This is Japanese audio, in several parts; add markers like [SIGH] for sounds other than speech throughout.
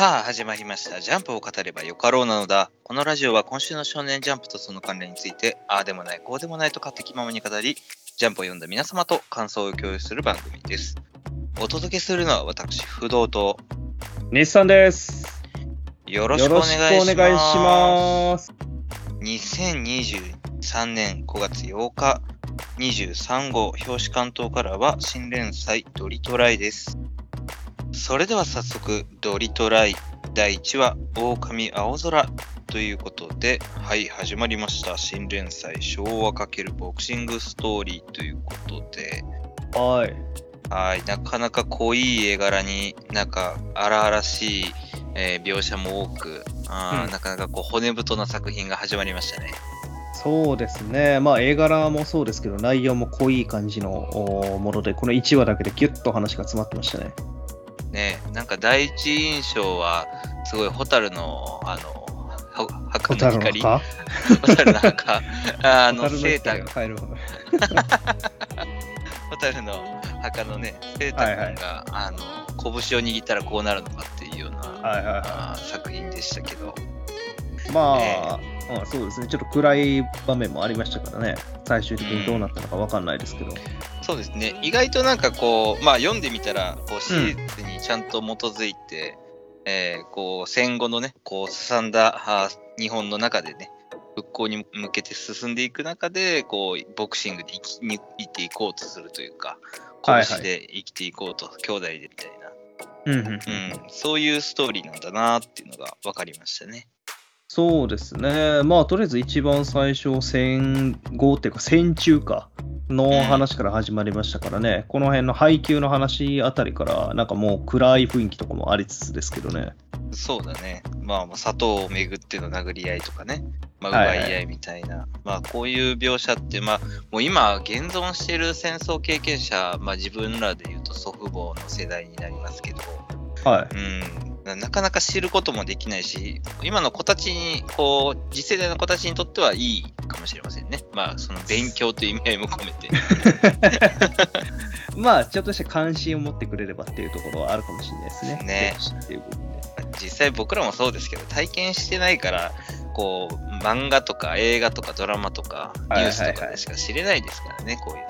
さあ始まりました。ジャンプを語ればよかろうなのだ。このラジオは今週の少年ジャンプとその関連について、ああでもない、こうでもないと勝手気ままに語り、ジャンプを読んだ皆様と感想を共有する番組です。お届けするのは私、不動と、日産です。よろしくお願いします。よろしくお願いします。2023年5月8日、23号表紙関東からは新連載ドリトライです。それでは早速、ドリトライ第1話、狼青空ということで、はい、始まりました。新連載昭和×ボクシングストーリーということで、はい。はい、なかなか濃い絵柄になんか荒々しい、えー描写も多く、あーうんなかなかこう骨太な作品が始まりましたね。そうですね。まあ、絵柄もそうですけど、内容も濃い感じのおもので、この1話だけでギュッと話が詰まってましたね。ねなんか第一印象はすごい蛍のあのは墓の光？か蛍の墓あのセーター光が [LAUGHS] 蛍の墓のねセーター君が、あの拳を握ったらこうなるのかっていうような、はいはいはあー作品でしたけど。い。まあ、うんそうですね。ちょっと暗い場面もありましたからね。最終的にどうなったのかわかんないですけど。そうですね意外となんかこうまあ読んでみたらこう史実にちゃんと基づいて、えーこう戦後のねこうすんだ日本の中でね復興に向けて進んでいく中でこうボクシングで生きに生きていこうとするというかはいはい拳で生きていこうと、兄弟でみたいな、うんうんうんうん、そういうストーリーなんだなっていうのが分かりましたね。そうですね。まあ、とりあえず一番最初、戦後っていうか、戦中かの話から始まりましたからね、この辺の配給の話あたりから、なんかもう暗い雰囲気とかもありつつですけどね。そうだね。まあ、まあ砂糖をめぐっての殴り合いとかね。まあ、はいはい奪い合いみたいな。まあ、こういう描写って、まあ、もう今、現存している戦争経験者、まあ、自分らで言うと祖父母の世代になりますけど、はい。うん、ななかなか知ることもできないし、今の子たちに、こう、次世代の子たちにとってはいいかもしれませんね。まあ、その勉強という意味合いも込めて。[LAUGHS] まあ、ちょっとした関心を持ってくれればっていうところはあるかもしれないですね。ね歴史っていう部分で。実際僕らもそうですけど体験してないからこう漫画とか映画とかドラマとかニはいュースとかでしか知れないですからね、こういうのって。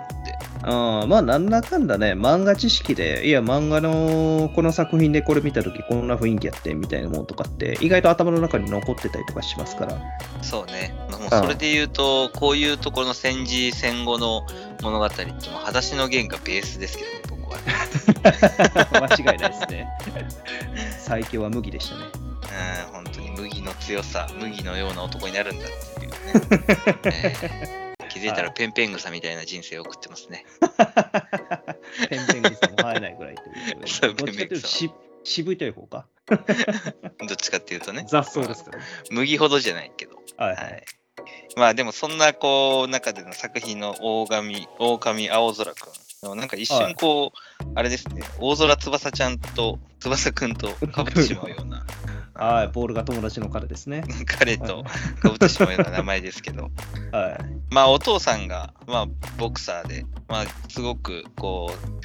あまあ、なんだかんだね、漫画知識で、いや、漫画のこの作品でこれ見たとき、こんな雰囲気やってみたいなものとかって、意外と頭の中に残ってたりとかしますから。そうね。もうそれで言うと、こういうところの戦時戦後の物語ってもう裸足の弦がベースですけどね、僕はね。[LAUGHS] 間違いないですね。最強は麦でしたね。うん、本当に麦の強さ、麦のような男になるんだっていうね。え [LAUGHS] ー気づいたらペンペン草みたいな人生を送ってますね。[LAUGHS] ペンペン草も生えないぐらいということで。そうペンペン草し渋いという方か？[LAUGHS] どっちかっていうとね。雑草ですからね。麦ほどじゃないけど。はいはい。はい。まあでもそんなこう中での作品の大神、狼青空くん。なんか一瞬こう、あれですね、大空翼ちゃんと翼くんとかぶってしまうような、[LAUGHS] はい、ボールが友達の彼ですね。[LAUGHS] 彼とかぶってしまうような名前ですけど、[LAUGHS] はい。まあお父さんが、まあボクサーで、まあすごくこう、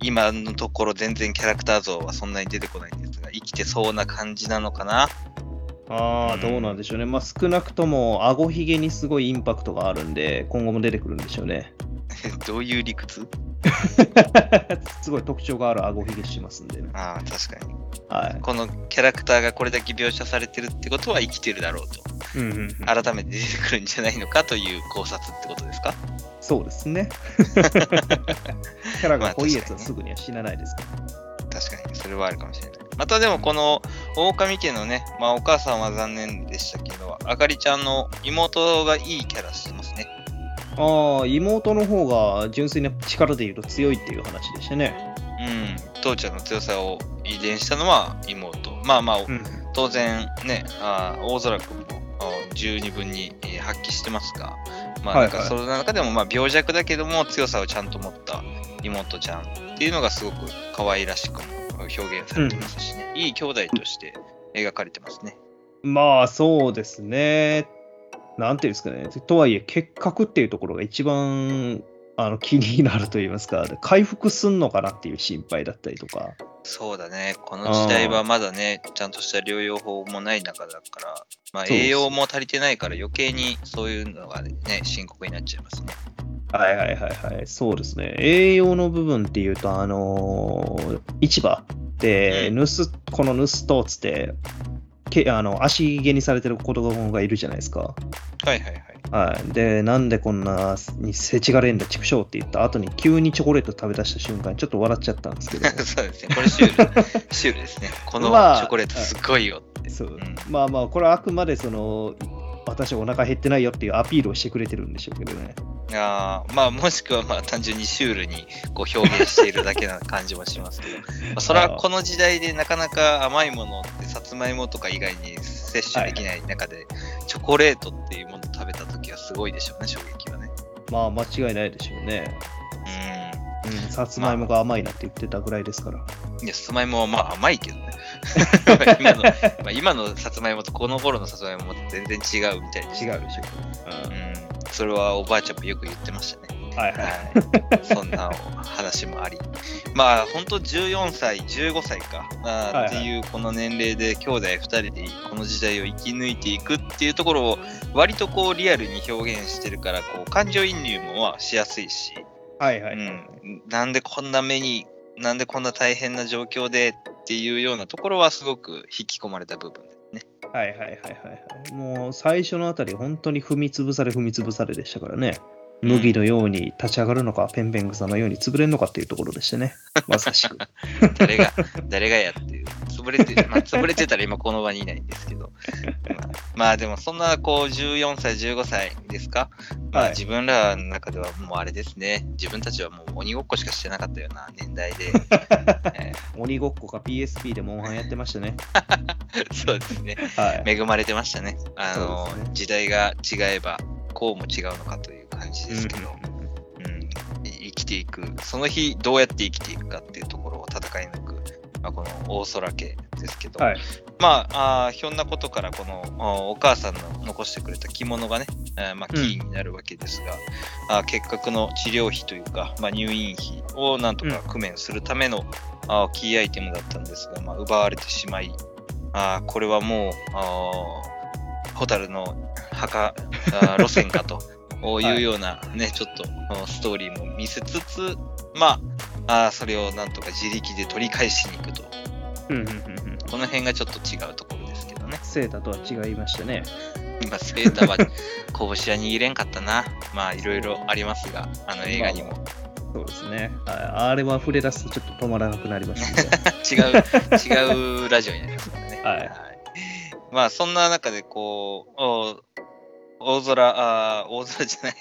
今のところ全然キャラクター像はそんなに出てこないんですが、生きてそうな感じなのかな。ああ、どうなんでしょうね。まあ少なくとも、顎ひげにすごいインパクトがあるんで、今後も出てくるんでしょうね。[LAUGHS] どういう理屈？[LAUGHS] すごい特徴がある顎ひげしますんでね。ああ、確かに。はい。このキャラクターがこれだけ描写されてるってことは生きてるだろうと。うんうんうん改めて出てくるんじゃないのかという考察ってことですか？そうですね。[LAUGHS] キャラが濃いやつはすぐには死なないですから。確かに、それはあるかもしれない。またでもこの狼家のね、まあお母さんは残念でしたけど、あかりちゃんの妹がいいキャラしてますね。ああ、妹の方が純粋な力で言うと強いっていう話でしたね。うん、父ちゃんの強さを遺伝したのは妹。まあまあ、うん。当然ね、あー大空君も十二分にえー発揮してますが、まあないんかその中でもまあ病弱だけども強さをちゃんと持った妹ちゃんっていうのがすごく可愛らしくも表現されてますしね、いい兄弟として描かれてますね。まあ、そうですね。なんていうんですかね。とはいえ、結核っていうところが一番あの気になると言いますか、回復すんのかなっていう心配だったりとか。そうだね。この時代はまだね、ちゃんとした療養法もない中だから、まあ、栄養も足りてないから余計にそういうのがね、深刻になっちゃいますね。はいはいはいはい、そうですね。栄養の部分っていうと、あのー市場で、うん盗この盗人っつって、けあの足毛にされてる子供がいるじゃないですか。はいはいはい。はい、で、なんでこんなにせちがれんだ、畜生って言った後に、急にチョコレート食べ出した瞬間にちょっと笑っちゃったんですけど、[LAUGHS] そうですね。これシュール。シュールですね。このチまあョコレートすごいよって。そううんまあまあ、これはあくまでその、私お腹減ってないよっていうアピールをしてくれてるんでしょうけどね。あーまあ、もしくはまあ単純にシュールにこう表現しているだけな感じもしますけど、まあ、それはこの時代でなかなか甘いものってさつまいもとか以外に摂取できない中で、チョコレートっていうものを食べた時はすごいでしょうね、衝撃はね。まあ、間違いないでしょうね。ううん、さつまいもが甘いなって言ってたぐらいですから。ん。いや、さつまいもはまあ甘いけどね。[LAUGHS] 今の、まあ、今のさつまいもとこの頃のさつまいもと全然違うみたいで違うでしょうね。うん。それはおばあちゃんもよく言ってましたね。うん、はいはい。はい、そんな話もあり。まあ、本当14歳、15歳か、あーはいはいっていうこの年齢で兄弟2人でこの時代を生き抜いていくっていうところを割とこうリアルに表現してるから、こう感情移入もまあしやすいし、はいはい。うん、なんでこんな目に、なんでこんな大変な状況でっていうようなところはすごく引き込まれた部分ですね。はいはいはいはいはい。もう最初のあたり、本当に踏み潰され踏み潰されでしたからね。麦のように立ち上がるのか、ペンペン草のように潰れるのかっていうところでしてね。[LAUGHS] まさしく。誰が、誰がやっていう。潰れて、まあ、潰れてたら今この場にいないんですけど。まあ、まあでもそんなこう14歳、15歳ですか、まあ、はい自分らの中ではもうあれですね。自分たちはもう鬼ごっこしかしてなかったような年代で。[LAUGHS] え鬼ごっこか PSP でモンハンやってましたね。ー [LAUGHS] そうですね。はい。恵まれてましたね。あの、ね時代が違えばこうも違うのかという感じですけど。うんきていく、その日どうやって生きていくかっていうところを戦い抜く、まあ、この大空家ですけど、はい。まああーひょんなことからこのお母さんの残してくれた着物がね、えーまあ、キーになるわけですが、あー結核の治療費というか、まあ、入院費をなんとか工面するための、あーキーアイテムだったんですが、まあ、奪われてしまい、あーこれはもう、蛍の墓路線かと [LAUGHS] いうようなね、ちょっとあストーリーも見せつつ、まあ、あーそれをなんとか自力で取り返しに行くと。うんうんうんうん。この辺がちょっと違うところですけどね。セータとは違いましたね。今、セーターは拳は握れんかったな。まあ、いろいろありますが、あの映画にも。そうですね。はいあれは触れ出すとちょっと止まらなくなりますね。[LAUGHS] 違う、違うラジオになりますからね。はいまあ、そんな中で、こう、お大空、あー大空じゃない、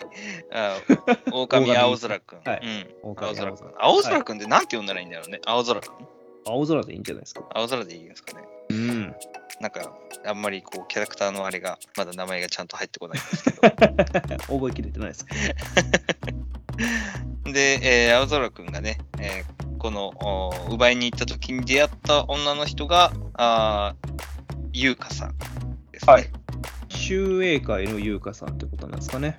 あー [LAUGHS] 狼狼青空くん。はいうん。狼青空くん青。青空くんってなんて呼んだらいいんだろうね。青空くん？青空でいいんじゃないですか。青空でいいんですかね。うん。なんか、あんまりこう、キャラクターのあれが、まだ名前がちゃんと入ってこないんですけど。[LAUGHS] 覚えきれてないですけど。[LAUGHS] で、えー青空くんがね、えーこのお奪いに行った時に出会った女の人が、あー優香さんですね。はい集英会の優香さんってことなんですかね。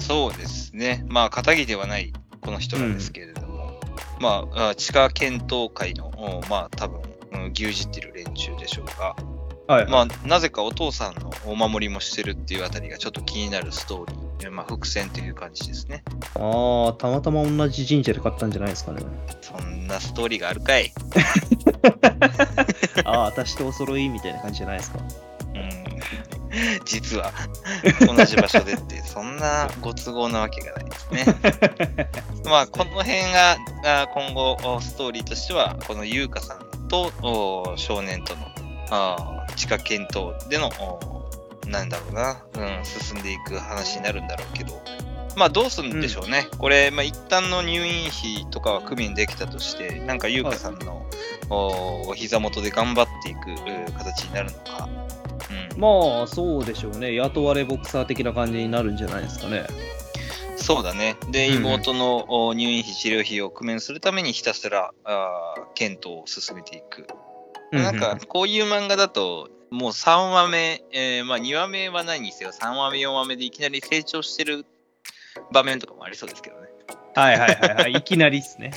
そうですね。まあ、片桐ではないこの人なんですけれども、まあ、あ地下検討会の、おまあ、多分、うん牛耳ってる連中でしょうが、はい。まあ、なぜかお父さんのお守りもしてるっていうあたりがちょっと気になるストーリーまあ、伏線という感じですね。ああ、たまたま同じ神社で買ったんじゃないですかね。そんなストーリーがあるかい。[LAUGHS] ああ、私とお揃いみたいな感じじゃないですか。う [LAUGHS] ん実は同じ場所でって、[LAUGHS] そんなご都合なわけがないですね。[LAUGHS] まあ、この辺があ今後おストーリーとしては、この優香さんとお少年とのあ地下検討でのおなんだろうな、うん、進んでいく話になるんだろうけど、まあどうするんでしょうね。これ、まあ一旦の入院費とかは工面できたとして、なんか優香さんの、おお膝元で頑張っていくう形になるのか。うん、まあ、そうでしょうね。雇われボクサー的な感じになるんじゃないですかね。そうだね。で、うん妹のお入院費、治療費を工面するためにひたすらあー検討を進めていく。なんか、こういう漫画だと、もう3話目、えーまあ2話目はないにせよ、3話目、4話目でいきなり成長してる場面とかもありそうですけどね。はいはいはいはい。[LAUGHS] いきなりっすね。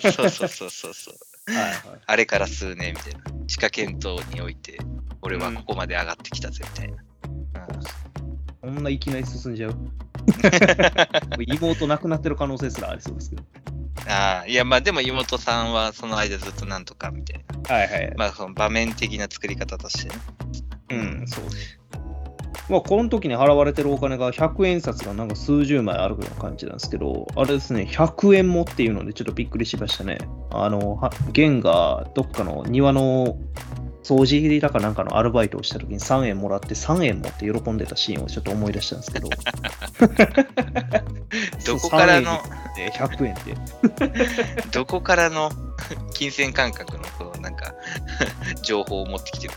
そうそうそうそうそう。[LAUGHS] はいはい。あれから数年みたいな。地下検討において、俺はここまで上がってきたぜみたいな。こんないきなり進んじゃう。[LAUGHS] 妹亡くなってる可能性すらありそうですけど。ああ、いや、まあでも妹さんはその間ずっとなんとかみたいな。はいはい。まあその場面的な作り方としてね。うん、そうです。まあ、この時に払われてるお金が100円札がなんか数十枚あるような感じなんですけど、あれですね、100円もっていうのでちょっとびっくりしましたね。あの、は玄がどっかの庭の掃除だかなんかのアルバイトをした時に3円もらって3円持って喜んでたシーンをちょっと思い出したんですけど。[LAUGHS] どこからの、3円で100円って。[LAUGHS] どこからの？[LAUGHS] 金銭感覚のこのなんか情報を持ってきてる。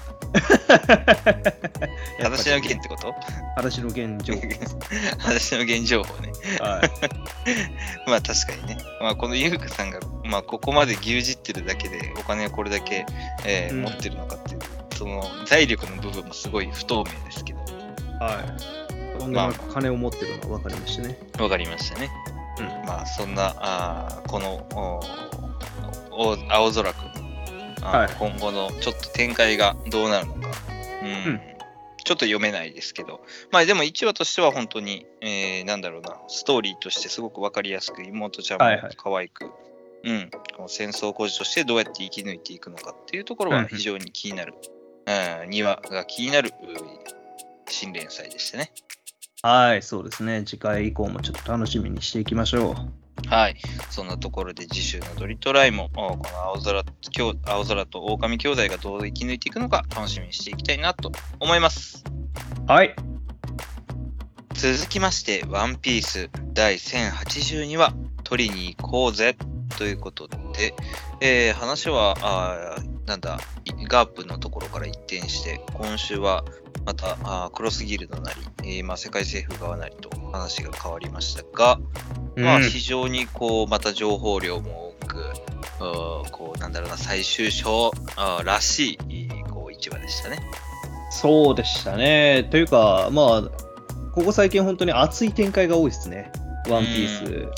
私の弦ってこと？話の現状。[LAUGHS] 私の弦情報ね。はい。[LAUGHS] まあ確かにね。まあこの優香さんが、まあここまで牛耳ってるだけでお金をこれだけ、えーうん持ってるのかっていう、その財力の部分もすごい不透明ですけど、はい。とんなく金を持ってるのが分かりましたね。わかりましたね。うんまあそんな、あーこのおお青空くんはい。今後のちょっと展開がどうなるのか、うん。うん。ちょっと読めないですけど、まあでも1話としては本当に、えーなんだろうな、ストーリーとしてすごくわかりやすく、妹ちゃんもはいはい。可愛く、うん、この戦争孤児としてどうやって生き抜いていくのかっていうところは非常に気になる、うん、2話が気になるう新連載でしたね。はい、そうですね。次回以降もちょっと楽しみにしていきましょう。はい。そんなところで次週のドリトライも、おこの青空兄青空と狼兄弟がどう生き抜いていくのか楽しみにしていきたいなと思います。はい。続きまして、ワンピース第1082話、取りに行こうぜということで、えー話は、あーなんだ、いガープのところから一転して、今週はまたあークロスギルドなり、えーまあ、世界政府側なりと話が変わりましたが、まあ、うん非常にこう、また情報量も多く、こう、なんだろうな、最終章らしい、こう、一話でしたね。そうでしたね。というか、まあ、ここ最近本当に熱い展開が多いですね。ワンピー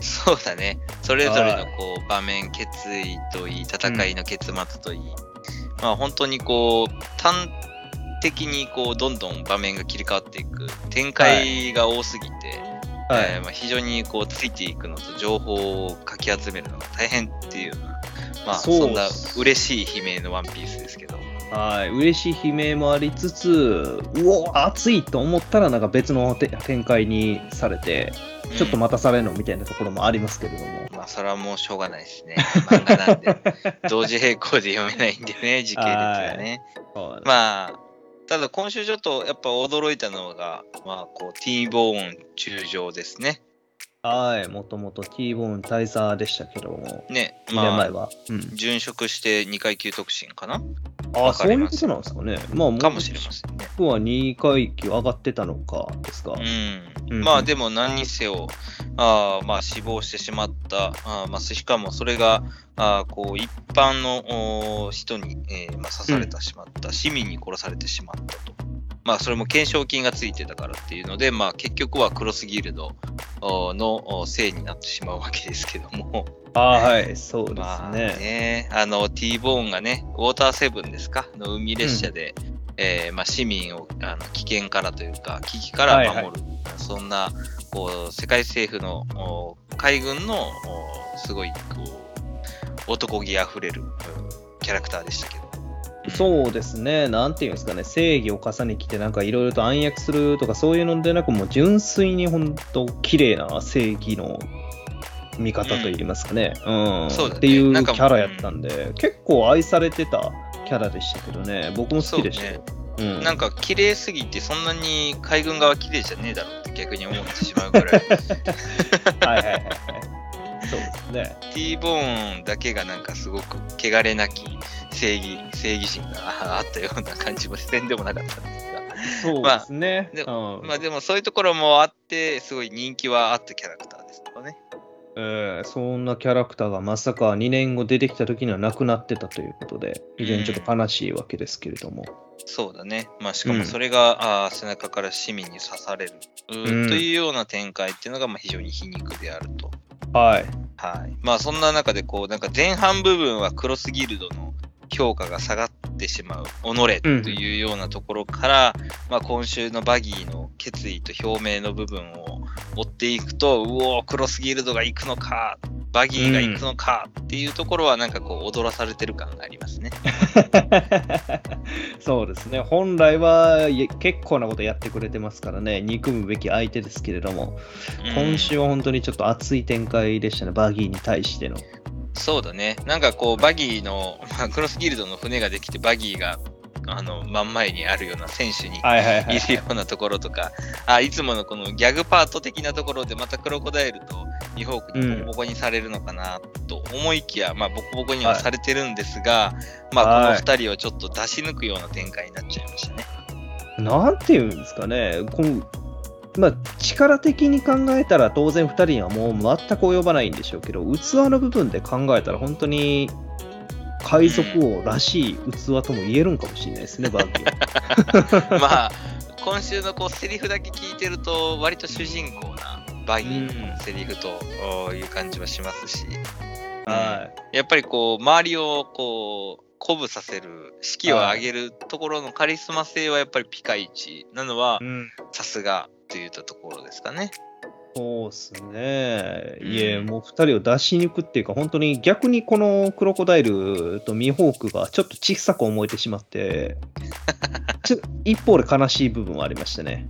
ス。そうだね。それぞれのはいこう場面、決意といい、戦いの結末といい、まあ本当にこう、端的にこう、どんどん場面が切り替わっていく、展開が多すぎて、はい。えーまあ、非常にこう、ついていくのと情報をかき集めるのが大変っていうような、まあそんな嬉しい悲鳴のワンピースですけど、はい、嬉しい悲鳴もありつつ、うお、熱いと思ったら、なんか別のて展開にされて、ちょっとうん待たされるのみたいなところもありますけれども。まあ、それはもうしょうがないですね。漫画なんで、[LAUGHS] 同時並行で読めないんでね、時系列はね。はい。まあ、ただ今週ちょっとやっぱ驚いたのが、まあ、こう、T ボーン中将ですね。はい、もともと T ボーン大佐でしたけども、ね、2年前まあ、は。うん、殉職して2階級特進かな？ああ、わかそういうことなんですかね。まあ、かもしれませんね。僕は2階級上がってたのかですか。うん。うんまあでも何にせよ、あーまあ死亡してしまった、あーまあ、しかもそれがあーこう一般のおー人に、えーまあ、刺されてしまった、市民に殺されてしまったと。まあそれも懸賞金がついてたからっていうので、まあ結局はクロスギルドのおせいになってしまうわけですけども、ああ、はい、そうですまあね。ね、あの T ボーンがね、ウォーターセブンですか？の海列車で、えーまあ、市民をあの危険からというか、危機から守る、はい。はそんなこう世界政府のお海軍のおすごいこう男気あふれるうんキャラクターでしたけど。そうですね、なんていうんですかね、正義を重ねきて、なんかいろいろと暗躍するとか、そういうのでなく、もう純粋に本当、綺麗な正義の味方といいますかね、うん、そうだね。っていうキなんかャラやったんで、結構愛されてたキャラでしたけどね、僕も好きでしたよ。うん、なんか綺麗すぎて、そんなに海軍側綺麗じゃねえだろって逆に思ってしまうぐらい [LAUGHS] はいはいはい。そうですね。T ボーンだけがなんかすごく汚れなき正義、正義心がああったような感じもせんでもなかったんですが。そうですね。でうんまあでもそういうところもあって、すごい人気はあったキャラクターですよね。えーそんなキャラクターがまさか2年後出てきた時にはなくなってたということで、非常にちょっと悲しいわけですけれども。そうだね。まあしかもうんそれが、あー背中から市民に刺される、というような展開っていうのがまあ非常に皮肉であると。はい。はい。まあそんな中でこう、なんか前半部分はクロスギルドの評価が下がってしまう、己というようなところから、まあ今週のバギーの決意と表明の部分を追っていくと、うおー、クロスギルドが行くのか、バギーが行くのかっていうところはなんかこう踊らされてる感がありますね。[LAUGHS] そうですね。本来は結構なことやってくれてますからね、憎むべき相手ですけれども、今週は本当にちょっと熱い展開でしたね、バギーに対しての。そうだね。なんかこう、バギーの、まあ、クロスギルドの船ができて、バギーが、あの、真ん前にあるような選手にはいはいはいるようなところとか、あいつものこのギャグパート的なところで、またクロコダイルとニホークにボコボコにされるのかなと思いきや、まあ、ボコボコにはされてるんですが、まあ、このはい二人をちょっと出し抜くような展開になっちゃいましたね。なんていうんですかね、このまあ、力的に考えたら当然2人にはもう全く及ばないんでしょうけど、器の部分で考えたら本当に海賊王らしい器とも言えるんかもしれないですね、[LAUGHS] バーキー。は。まあ、今週のこうセリフだけ聞いてると、割と主人公なバギーのセリフとおいう感じはしますし、はやっぱりこう、周りをこう、鼓舞させる、士気を上げるところのカリスマ性はやっぱりピカイチなのは、うん、さすがといったところですかね。そうですね。うんいえ、もう2人を出しにくっていうか、本当に逆にこのクロコダイルとミホークがちょっと小さく思えてしまって、[LAUGHS] ちょ一方で悲しい部分はありましたね。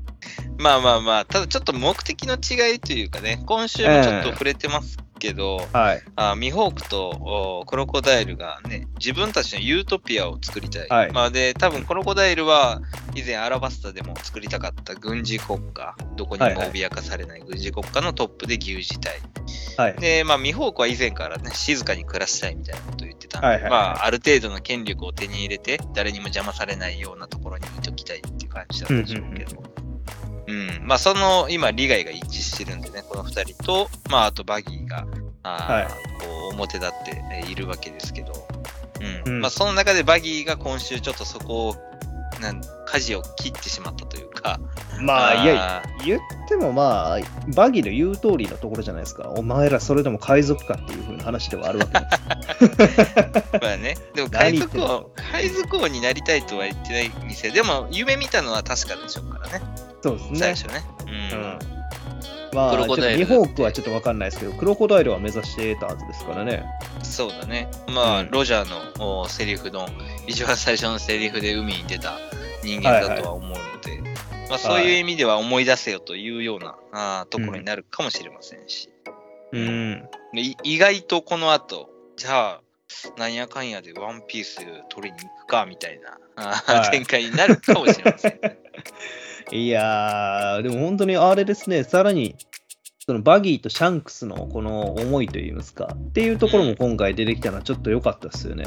まあまあまあ、ただちょっと目的の違いというかね、今週もちょっと触れてますけど、はい。あミホークとおクロコダイルがね、自分たちのユートピアを作りたい。はいまあで、多分クロコダイルは以前アラバスタでも作りたかった軍事国家、どこにも脅かされない軍事国家のトップで牛耳たい。はい。で、まあ、ミホークは以前からね、静かに暮らしたいみたいなことを言ってたんで、はいはいはいまあ、ある程度の権力を手に入れて、誰にも邪魔されないようなところにいときたいっていう感じだったんでしょうけど。うん、まあ、その、今、利害が一致してるんでね、この二人と、まあ、あとバギーが、あーはい。こう、表立ってえーいるわけですけど、うん。うん。まあ、その中でバギーが今週ちょっとそこを、なん、舵を切ってしまったというか、まあ、いや、や、言ってもまあ、バギーの言う通りのところじゃないですか。お前らそれでも海賊かっていう風な話ではあるわけです。[LAUGHS] まあね、でも海賊王、海賊王になりたいとは言ってない店、でも夢見たのは確かでしょうからね、そうですね。最初ね。う。うんん。まあ、クちょっとロコダイル日本クはちょっとわかんないですけど、クロコダイルは目指してたはずですからね。そうだね。まあ、うんロジャーのおセリフの、一番最初のセリフで海に出た人間だとは思うので、まあそういう意味では思い出せよというような、あーところになるかもしれませんし、うん。意外とこの後、じゃあ、なんやかんやでワンピース取りに行くかみたいな、あーはい展開になるかもしれませんね。[LAUGHS] いやー、でも本当にあれですね、さらに、そのバギーとシャンクスのこの思いといいますか、っていうところも今回出てきたのはちょっと良かったですよね。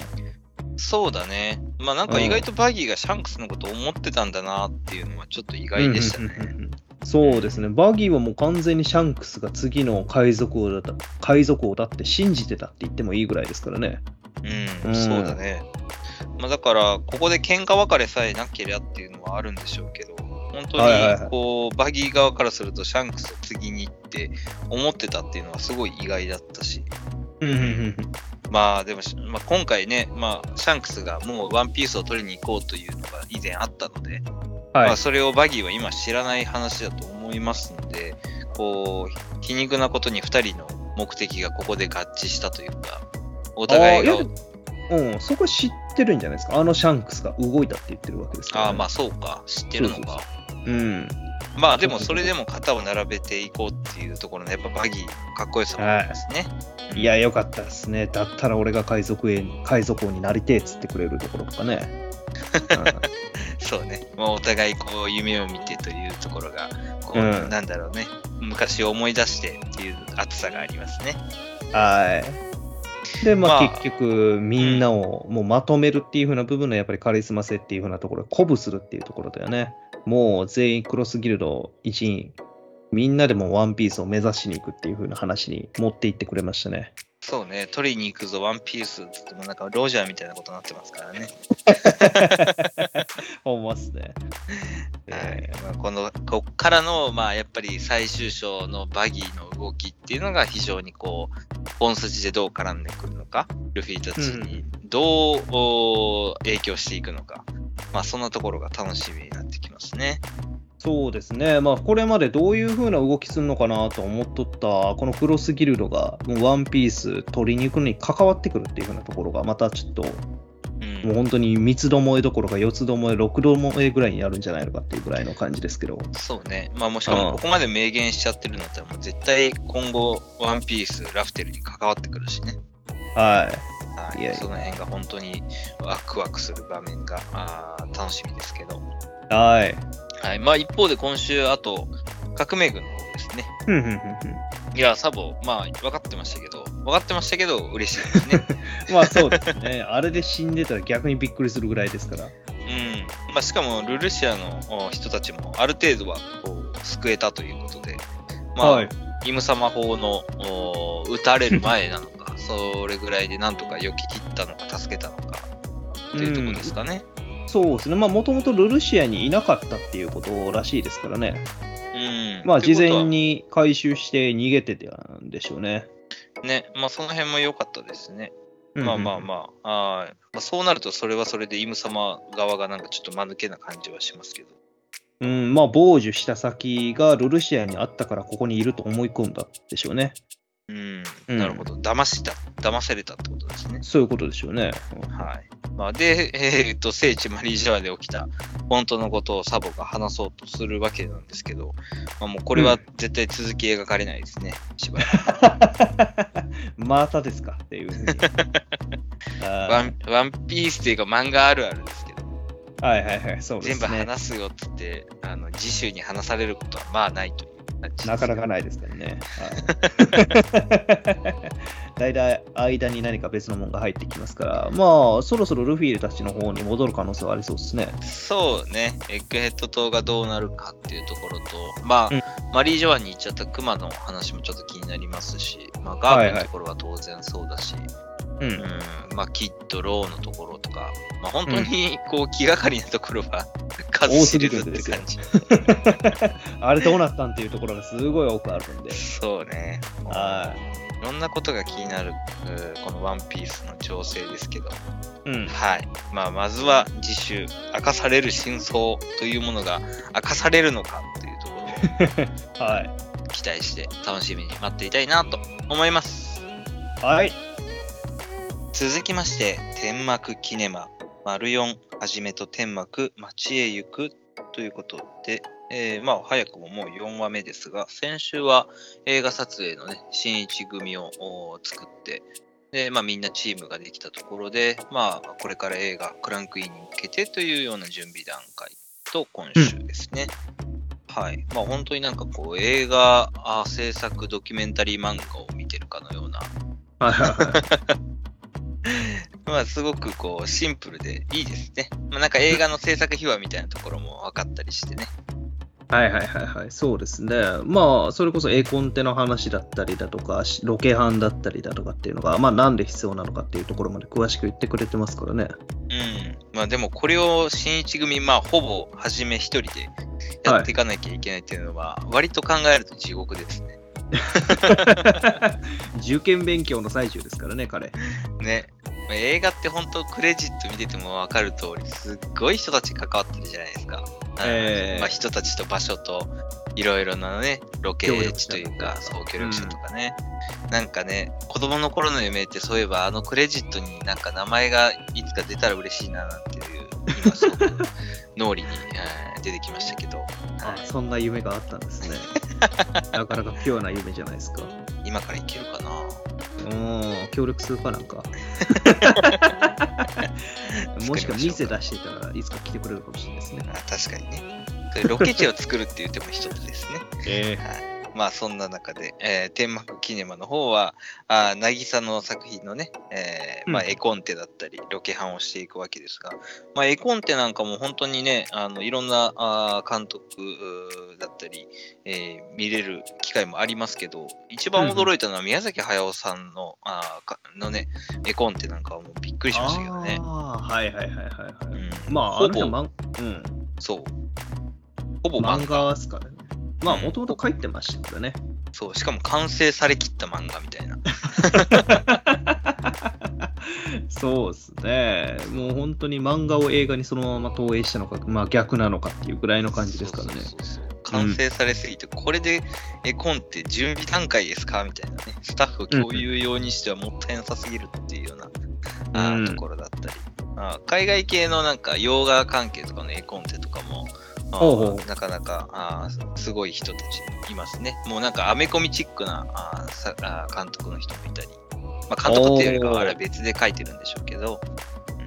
そうだね。まあなんか意外とバギーがシャンクスのことを思ってたんだなっていうのはちょっと意外でしたね。うんうんうんうんそうですね、バギーはもう完全にシャンクスが次の海賊王だった海賊王だって信じてたって言ってもいいぐらいですからね。うん、うんそうだね。まあだから、ここで喧嘩別れさえなければっていうのはあるんでしょうけど、本当にこう、バギー側からするとシャンクスを次に行って思ってたっていうのはすごい意外だったし、まあでも、まあ、今回ね、まあ、シャンクスがもうワンピースを取りに行こうというのが以前あったので、はい。まあ、それをバギーは今知らない話だと思いますので、こう、皮肉なことに2人の目的がここで合致したというか、お互いがうん、そこ知ってるんじゃないですか。あのシャンクスが動いたって言ってるわけですから、ああ、まあそうか、知ってるのか。うん。まあでもそれでも肩を並べていこうっていうところのやっぱバギーのかっこよさもありますね。いや、よかったですね。だったら俺が海賊へ海賊王になりてえっつってくれるところとかね。[LAUGHS] そうね。まあお互いこう夢を見てというところが、こう、うんなんだろうね。昔を思い出してっていう熱さがありますね。はい。で、まあ、まあ結局、みんなをもうまとめるっていう風な部分のやっぱりカリスマ性っていう風なところ、鼓舞するっていうところだよね。もう全員クロスギルド一員、みんなでもワンピースを目指しに行くっていう風な話に持っていってくれましたね。そうね、取りに行くぞ、ワンピースっつっても、なんかロジャーみたいなことになってますからね。[LAUGHS] ほんまっすね。はいえまあ、このこっからの、まあ、やっぱり最終章のバギーの動きっていうのが非常にこう本筋でどう絡んでくるのかルフィたちにどうお影響していくのか、まあ、そんなところが楽しみになってきますね。そうですね、まあ、これまでどういう風な動きするのかなと思っとった、このクロスギルドが、もうワンピース取りに行くのに関わってくるっていう風なところが、またちょっと、うんもう本当に三つどもえどころか四つどもえ、六どもえぐらいになるんじゃないのかっていうぐらいの感じですけど。そうね。まあもしかもここまで明言しちゃってるんだったら、もう絶対今後、ワンピース、ラフテルに関わってくるしね。はい。はいいやいやその辺が本当にワクワクする場面があー楽しみですけど。はい。はい。まあ一方で今週、あと、革命軍の方ですね。ふんふんふんふんいや、サボ、まあ分かってましたけど、分かってましたけど、嬉しいですね。[LAUGHS] まあそうですね。あれで死んでたら逆にびっくりするぐらいですから。うん。まあしかも、ルルシアのお人たちもある程度はこう救えたということで、まあ、はい。イム様法のお撃たれる前なのか、それぐらいでなんとか避け切ったのか、助けたのか、っていうところですかね。そうですね。まあもともとルルシアにいなかったっていうことらしいですからね。うん。まあ事前に回収して逃げてたんでしょうね。ね、まあその辺も良かったですね。うんまあまあまあ、あーまあ、そうなるとそれはそれでイム様側がなんかちょっと間抜けな感じはしますけど。うん、まあ、傍受した先がルルシアにあったからここにいると思い込んだでしょうね。うん、うんなるほど。騙した、騙されたってことですね。そういうことでしょうね。はい。まあ、で、[LAUGHS] えーっと、聖地マリージャワで起きた本当のことをサボが話そうとするわけなんですけど、まあ、もうこれは絶対続き描かれないですね、しばらく。[LAUGHS] またですかっていうふう [LAUGHS] ワンワンピースっていうか漫画あるあるですけど、はいはいはい、そうで全部すね。話すよって言って、あの次週に話されることはまあないというなかなかないですからね。はい。大体間に何か別のものが入ってきますから、まあ、そろそろルフィたちの方に戻る可能性はありそうですね。そうね、エッグヘッド島がどうなるかっていうところと、まあ、うん。マリージョアンに行っちゃったクマの話もちょっと気になりますし、まあ、ガーブのところは当然そうだし、うん。うん、まあ、キッド、ローのところとか、まあ、本当に [LAUGHS] こう気がかりなところは数知れずって感じ。[LAUGHS] あれどうなったんっていうところがすごい多くあるんで。そうね。はいろんなことが気になる、うこのワンピースの調整ですけど、い。うん。はい。まあ、まずは次週、明かされる真相というものが明かされるのかというところを [LAUGHS] はい。期待して楽しみに待っていたいなと思います。はい。続きまして、天幕キネマ、丸4はじめと天幕街へ行くということで、えーまあ早くももう4話目ですが、先週は映画撮影のね、新一組をお作って、で、まあみんなチームができたところで、まあこれから映画クランクインに向けてというような準備段階と今週ですね。はい。まあ本当になんかこう映画あ制作ドキュメンタリー漫画を見てるかのような。[LAUGHS] [LAUGHS] まあ、すごくこう、シンプルでいいですね。まあ、なんか映画の制作秘話みたいなところも分かったりしてね。はいはいはいはい、そうですね。まあ、それこそ絵コンテの話だったりだとか、しロケハンだったりだとかっていうのが、まあ、なんで必要なのかっていうところまで詳しく言ってくれてますからね。うん。まあ、でもこれを新一組、まあ、ほぼ初め一人でやっていかなきゃいけないっていうのは、割と考えると地獄ですね。[LAUGHS] 受験勉強の最中ですからね、彼。ね。まあ映画って本当クレジット見てても分かる通り、すっごい人たち関わってるじゃないですか。ええまあ、人たちと場所と、いろいろなね、ロケ地というか、そう、協力者とかね。なんかね、子供の頃の夢ってそういえば、あのクレジットになんか名前がいつか出たら嬉しいななんていう、今すごく脳裏にえー出てきましたけど、はいあそんな夢があったんですね。[LAUGHS] なかなかピュアな夢じゃないですか。今からいけるかなうん、協力するかなんか。[LAUGHS] もしくは店出してたらいつか来てくれるかもしれないですね。あ確かにね。ロケ地を作るって言っても一つですね。えはい。まあそんな中で、えー天幕キネマの方は、あー渚の作品のね、えーまあうん絵コンテだったり、ロケハンをしていくわけですが、まあ絵コンテなんかも本当にね、あのいろんなあー監督だったり、えー見れる機会もありますけど、一番驚いたのは宮崎駿さんの,、あーかのね、絵コンテなんかはもうびっくりしましたけどね。ああ、はいはいはいはいはい。うんまあ、あほぼうん、そう。ほぼ漫漫画。画ですからね。まあ、うんもともと書いてましたからね。そう、しかも完成されきった漫画みたいな。そうですね。もう本当に漫画を映画にそのまま投影したのか、まあ逆なのかっていうぐらいの感じですからね。そうそうそう完成されすぎて、これで絵コンって準備段階ですかみたいなね。スタッフ共有用にしてはもったいなさすぎるっていうような、うんところだったり。あー海外系のなんか洋画関係とかの絵コンテとかも、なかなかあーすごい人たちいますね。もうなんかアメコミチックなあーさあー監督の人もいたり。まあ、監督っていうよりかはあれは別で書いてるんでしょうけど、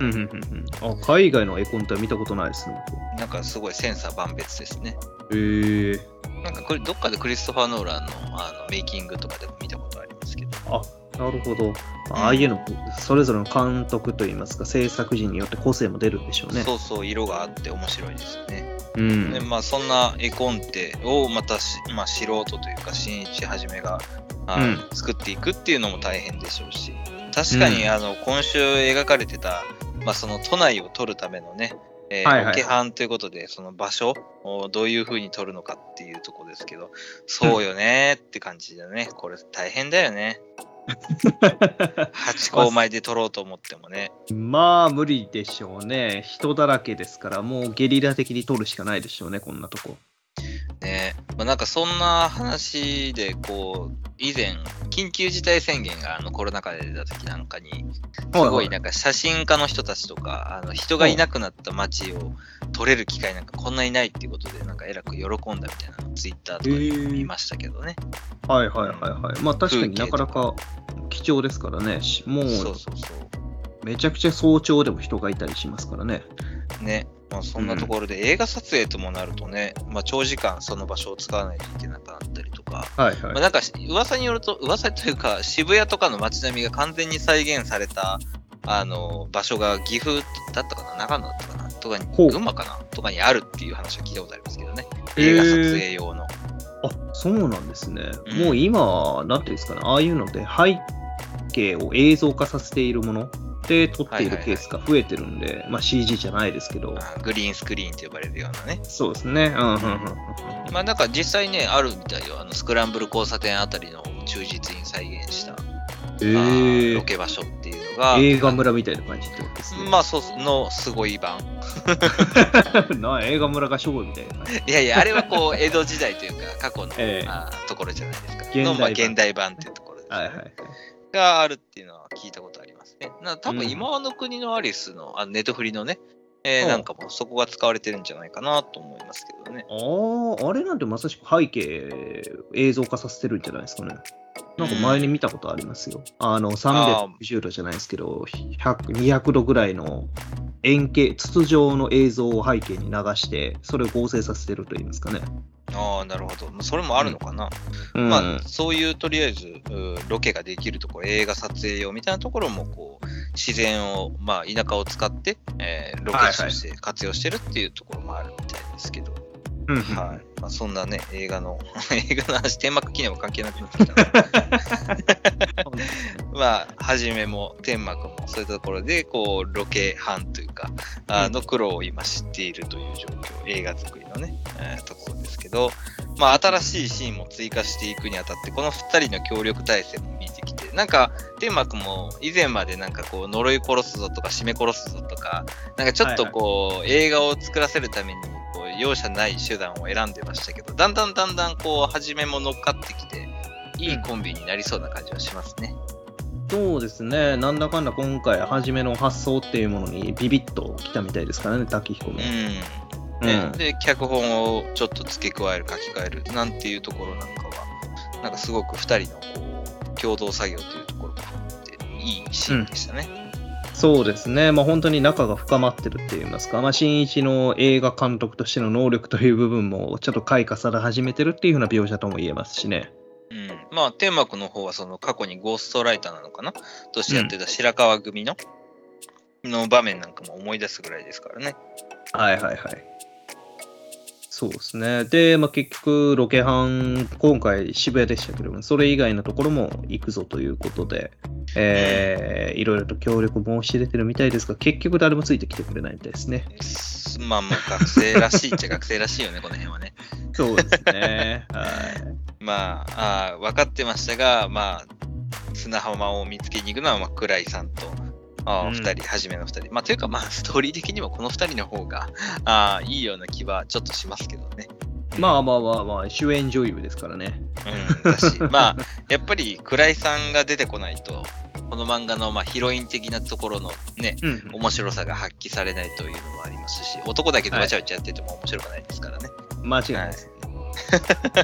うんうんうんうんあ海外の絵コンテは見たことないですね。僕なんかすごいセンサー万別ですね。へえなんかこれどっかでクリストファー・ノーランのあのメイキングとかでも見たことありますけど。あ、なるほど。ああいうの、それぞれの監督といいますか、制作陣によって個性も出るんでしょうね。そうそう、色があって面白いですね。うん。で、まあそんな絵コンテをまたし、まあ、素人というか、新一はじめが、あうん作っていくっていうのも大変でしょうし、確かに、うんあの今週描かれてた、まあ、その都内を撮るためのね、えーはいはいということで、その場所をどういうふうに撮るのかっていうところですけど、そうよねーって感じだね。これ大変だよね。8個前で取ろうと思ってもね。まあ、無理でしょうね。人だらけですから、もうゲリラ的に取るしかないでしょうね、こんなとこ。ねまあ、なんかそんな話で、こう、以前、緊急事態宣言があのコロナ禍で出た時なんかに、すごいなんか写真家の人たちとか、あの人がいなくなった街を撮れる機会なんかこんなにないっていうことで、なんかえらく喜んだみたいなのをツイッターとかで見ましたけどね。はいはいはいはい。まあ確かになかなか貴重ですからね。しもうそうそうそう。めちゃくちゃ早朝でも人がいたりしますからね。ね、まあ、そんなところで映画撮影ともなるとね、まあ、長時間その場所を使わないといけなくなったりとか、はいはいまあ、。なんか噂によると、噂というか渋谷とかの街並みが完全に再現されたあの場所が岐阜だったかな、長野だったかな、とかに群馬かなとかにあるっていう話は聞いたことありますけどね、映画撮影用の。あ、そうなんですね。うんもう今、なんていうんですかね、ああいうので背景を映像化させているもので撮っているケースが増えてるんで、まあ CG じゃないですけど、あグリーンスクリーンと呼ばれるようなね。そうですね。うんうんうんうん。まあなんか実際ね、あるみたいよ。あのスクランブル交差点あたりの忠実に再現した、えあーロー、ケ場所っていうのが、映画村みたいな感じってことですね。まあそうのすごい版。[LAUGHS] な映画村がショーみたいな感じ。いやいや、あれはこう、[LAUGHS] 江戸時代というか、過去の、ええあーところじゃないですか。現代版のまあ、現代版っていうところです、ねはいはいはい。があるっていうのは聞いたことありますね。な多分、うん今の国のアリスの、あネットフリのね、えーうんなんかもそこが使われてるんじゃないかなと思いますけどね。ああ、あれなんてまさしく背景映像化させてるんじゃないですかね。なんか前に見たことありますよ。あの、360度じゃないですけど、100 200度ぐらいの円形、筒状の映像を背景に流して、それを合成させてるといいますかね。ああ、なるほど。それもあるのかな。うん、まあ、そういうとりあえず、うロケができるところ、映画撮影用みたいなところも、こう、自然を、まあ、田舎を使って、えーロケ地として活用してるっていうところもあるみたいですけど、うんうんはい。まあ、そんなね、映画の、[LAUGHS] 映画の話、天幕記念も関係なくなってきたな [LAUGHS] まあ、はじめも天幕もそういったところで、こう、ロケ班というか、あうん。の苦労を今知っているという状況、映画作りのね、えーところですけど、まあ、新しいシーンも追加していくにあたって、この2人の協力体制も見えてきて、なんか、天幕も以前までなんかこう、呪い殺すぞとか、締め殺すぞとか、なんかちょっとこう、映画を作らせるために、容赦ない手段を選んでましたけど、だんだんだんだんこう、初めも乗っかってきて、いいコンビになりそうな感じはしますね。そうですね。なんだかんだ今回、初めの発想っていうものにビビッときたみたいですからね、滝彦も。うん。ねで、脚本をちょっと付け加える、書き換える、なんていうところなんかは、なんかすごく2人のこう共同作業というところもあって、いいシーンでしたね。そうですね、まあ、本当に仲が深まってるって言いますか、まあ、新一の映画監督としての能力という部分もちょっと開花され始めてるっていうふうな描写とも言えますしね。うん、まあ天幕の方はその過去にゴーストライターなのかなとしてやってた白川組の、の場面なんかも思い出すぐらいですからね。はいはいはい。そうですね。で、まあ、結局、ロケハン、今回渋谷でしたけども、それ以外のところも行くぞということで、えー、いろいろと協力申し出てるみたいですが、結局誰もついてきてくれないみたいですね。すまあもう学生らしいっちゃ学生らしいよね、この辺はね。そうですね。はい。まあ、あー分かってましたが、まあ、砂浜を見つけに行くのは、まあ、倉井さんと、あーうん二人、初めの二人。まあ、というか、まあ、[LAUGHS] ストーリー的にもこの二人の方が、あーいいような気はちょっとしますけどね。まあまあまあまあ、主演女優ですからね。うん、だし、まあ、やっぱり倉井さんが出てこないと、この漫画のまあヒロイン的なところのね、うん。面白さが発揮されないというのもありますし、男だけでわちゃわちゃやってても面白くないですからね。間違いないです。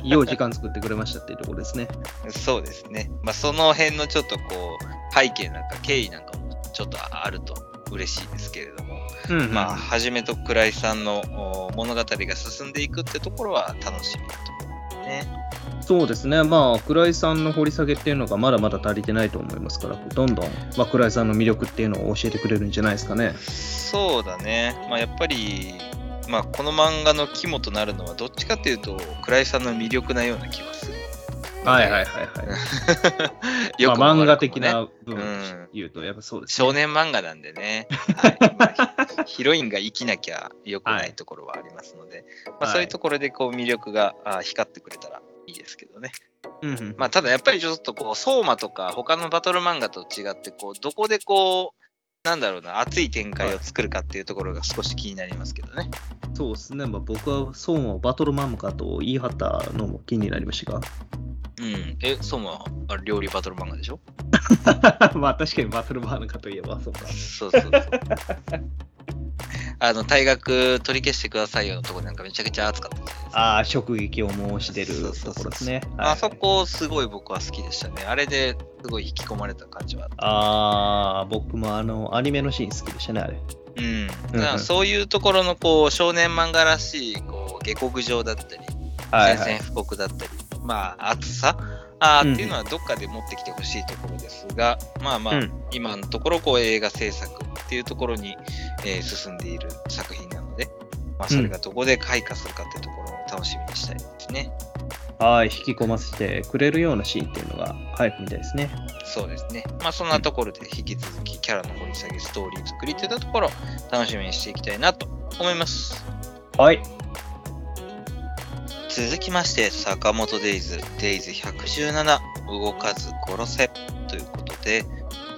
よう時間作ってくれましたっていうところですね。そうですね。まあ、その辺のちょっとこう、背景なんか経緯なんかもちょっとあると嬉しいですけれども、うん、うん。まあ、はじめと倉井さんのお物語が進んでいくってところは楽しみだと思うね。そうですね。まあ、倉井さんの掘り下げっていうのがまだまだ足りてないと思いますから、どんどん、まあ、倉井さんの魅力っていうのを教えてくれるんじゃないですかね。そうだね。まあ、やっぱり、まあ、この漫画の肝となるのは、どっちかっていうと、倉井さんの魅力なような気がする。はいはいはいはい。[LAUGHS] よく漫画的な部分うん言うと、やっぱそうです、ね。少年漫画なんでね、[LAUGHS] はいまあヒロインが生きなきゃ良くないところはありますので、まあ、はいそういうところでこう魅力があ光ってくれたらいいですけどね。うんうん。まあ、ただやっぱりちょっとこう、相馬とか他のバトル漫画と違って、こう、どこでこう、なんだろうな、熱い展開を作るかっていうところが少し気になりますけどね。そうですね。まあ、僕はそうもバトルマンガと言い張ったのも気になりましたが。うん。え、相馬はあ料理バトル漫画でしょ？[LAUGHS] まあ、確かにバトルマンガといえばそうか。そうそうそう。あの、退学取り消してくださいよのところなんかめちゃくちゃ熱かった。ああ、職撃を申し出るところですね。はいあそこすごい僕は好きでしたね。あれですごい引き込まれた感じはあ。ああ、僕もあの、アニメのシーン好きでしたね、あれ。うん。だうんからそういうところのこう少年漫画らしいこう下克上だったり。宣戦布告だったり、まあ熱さあっていうのはどっかで持ってきてほしいところですが、まあまあ、うん今のところこう映画制作っていうところに、えー進んでいる作品なので、まあ、それがどこで開花するかっていうところを楽しみにしたいですね。はい、引き込ませてくれるようなシーンっていうのが早く見たいですね。そうですね。まあそんなところで引き続きキャラの掘り下げ、ストーリー作りっていったところ楽しみにしていきたいなと思います。はい。続きまして、坂本デイズ、デイズ117、動かず殺せ。ということで、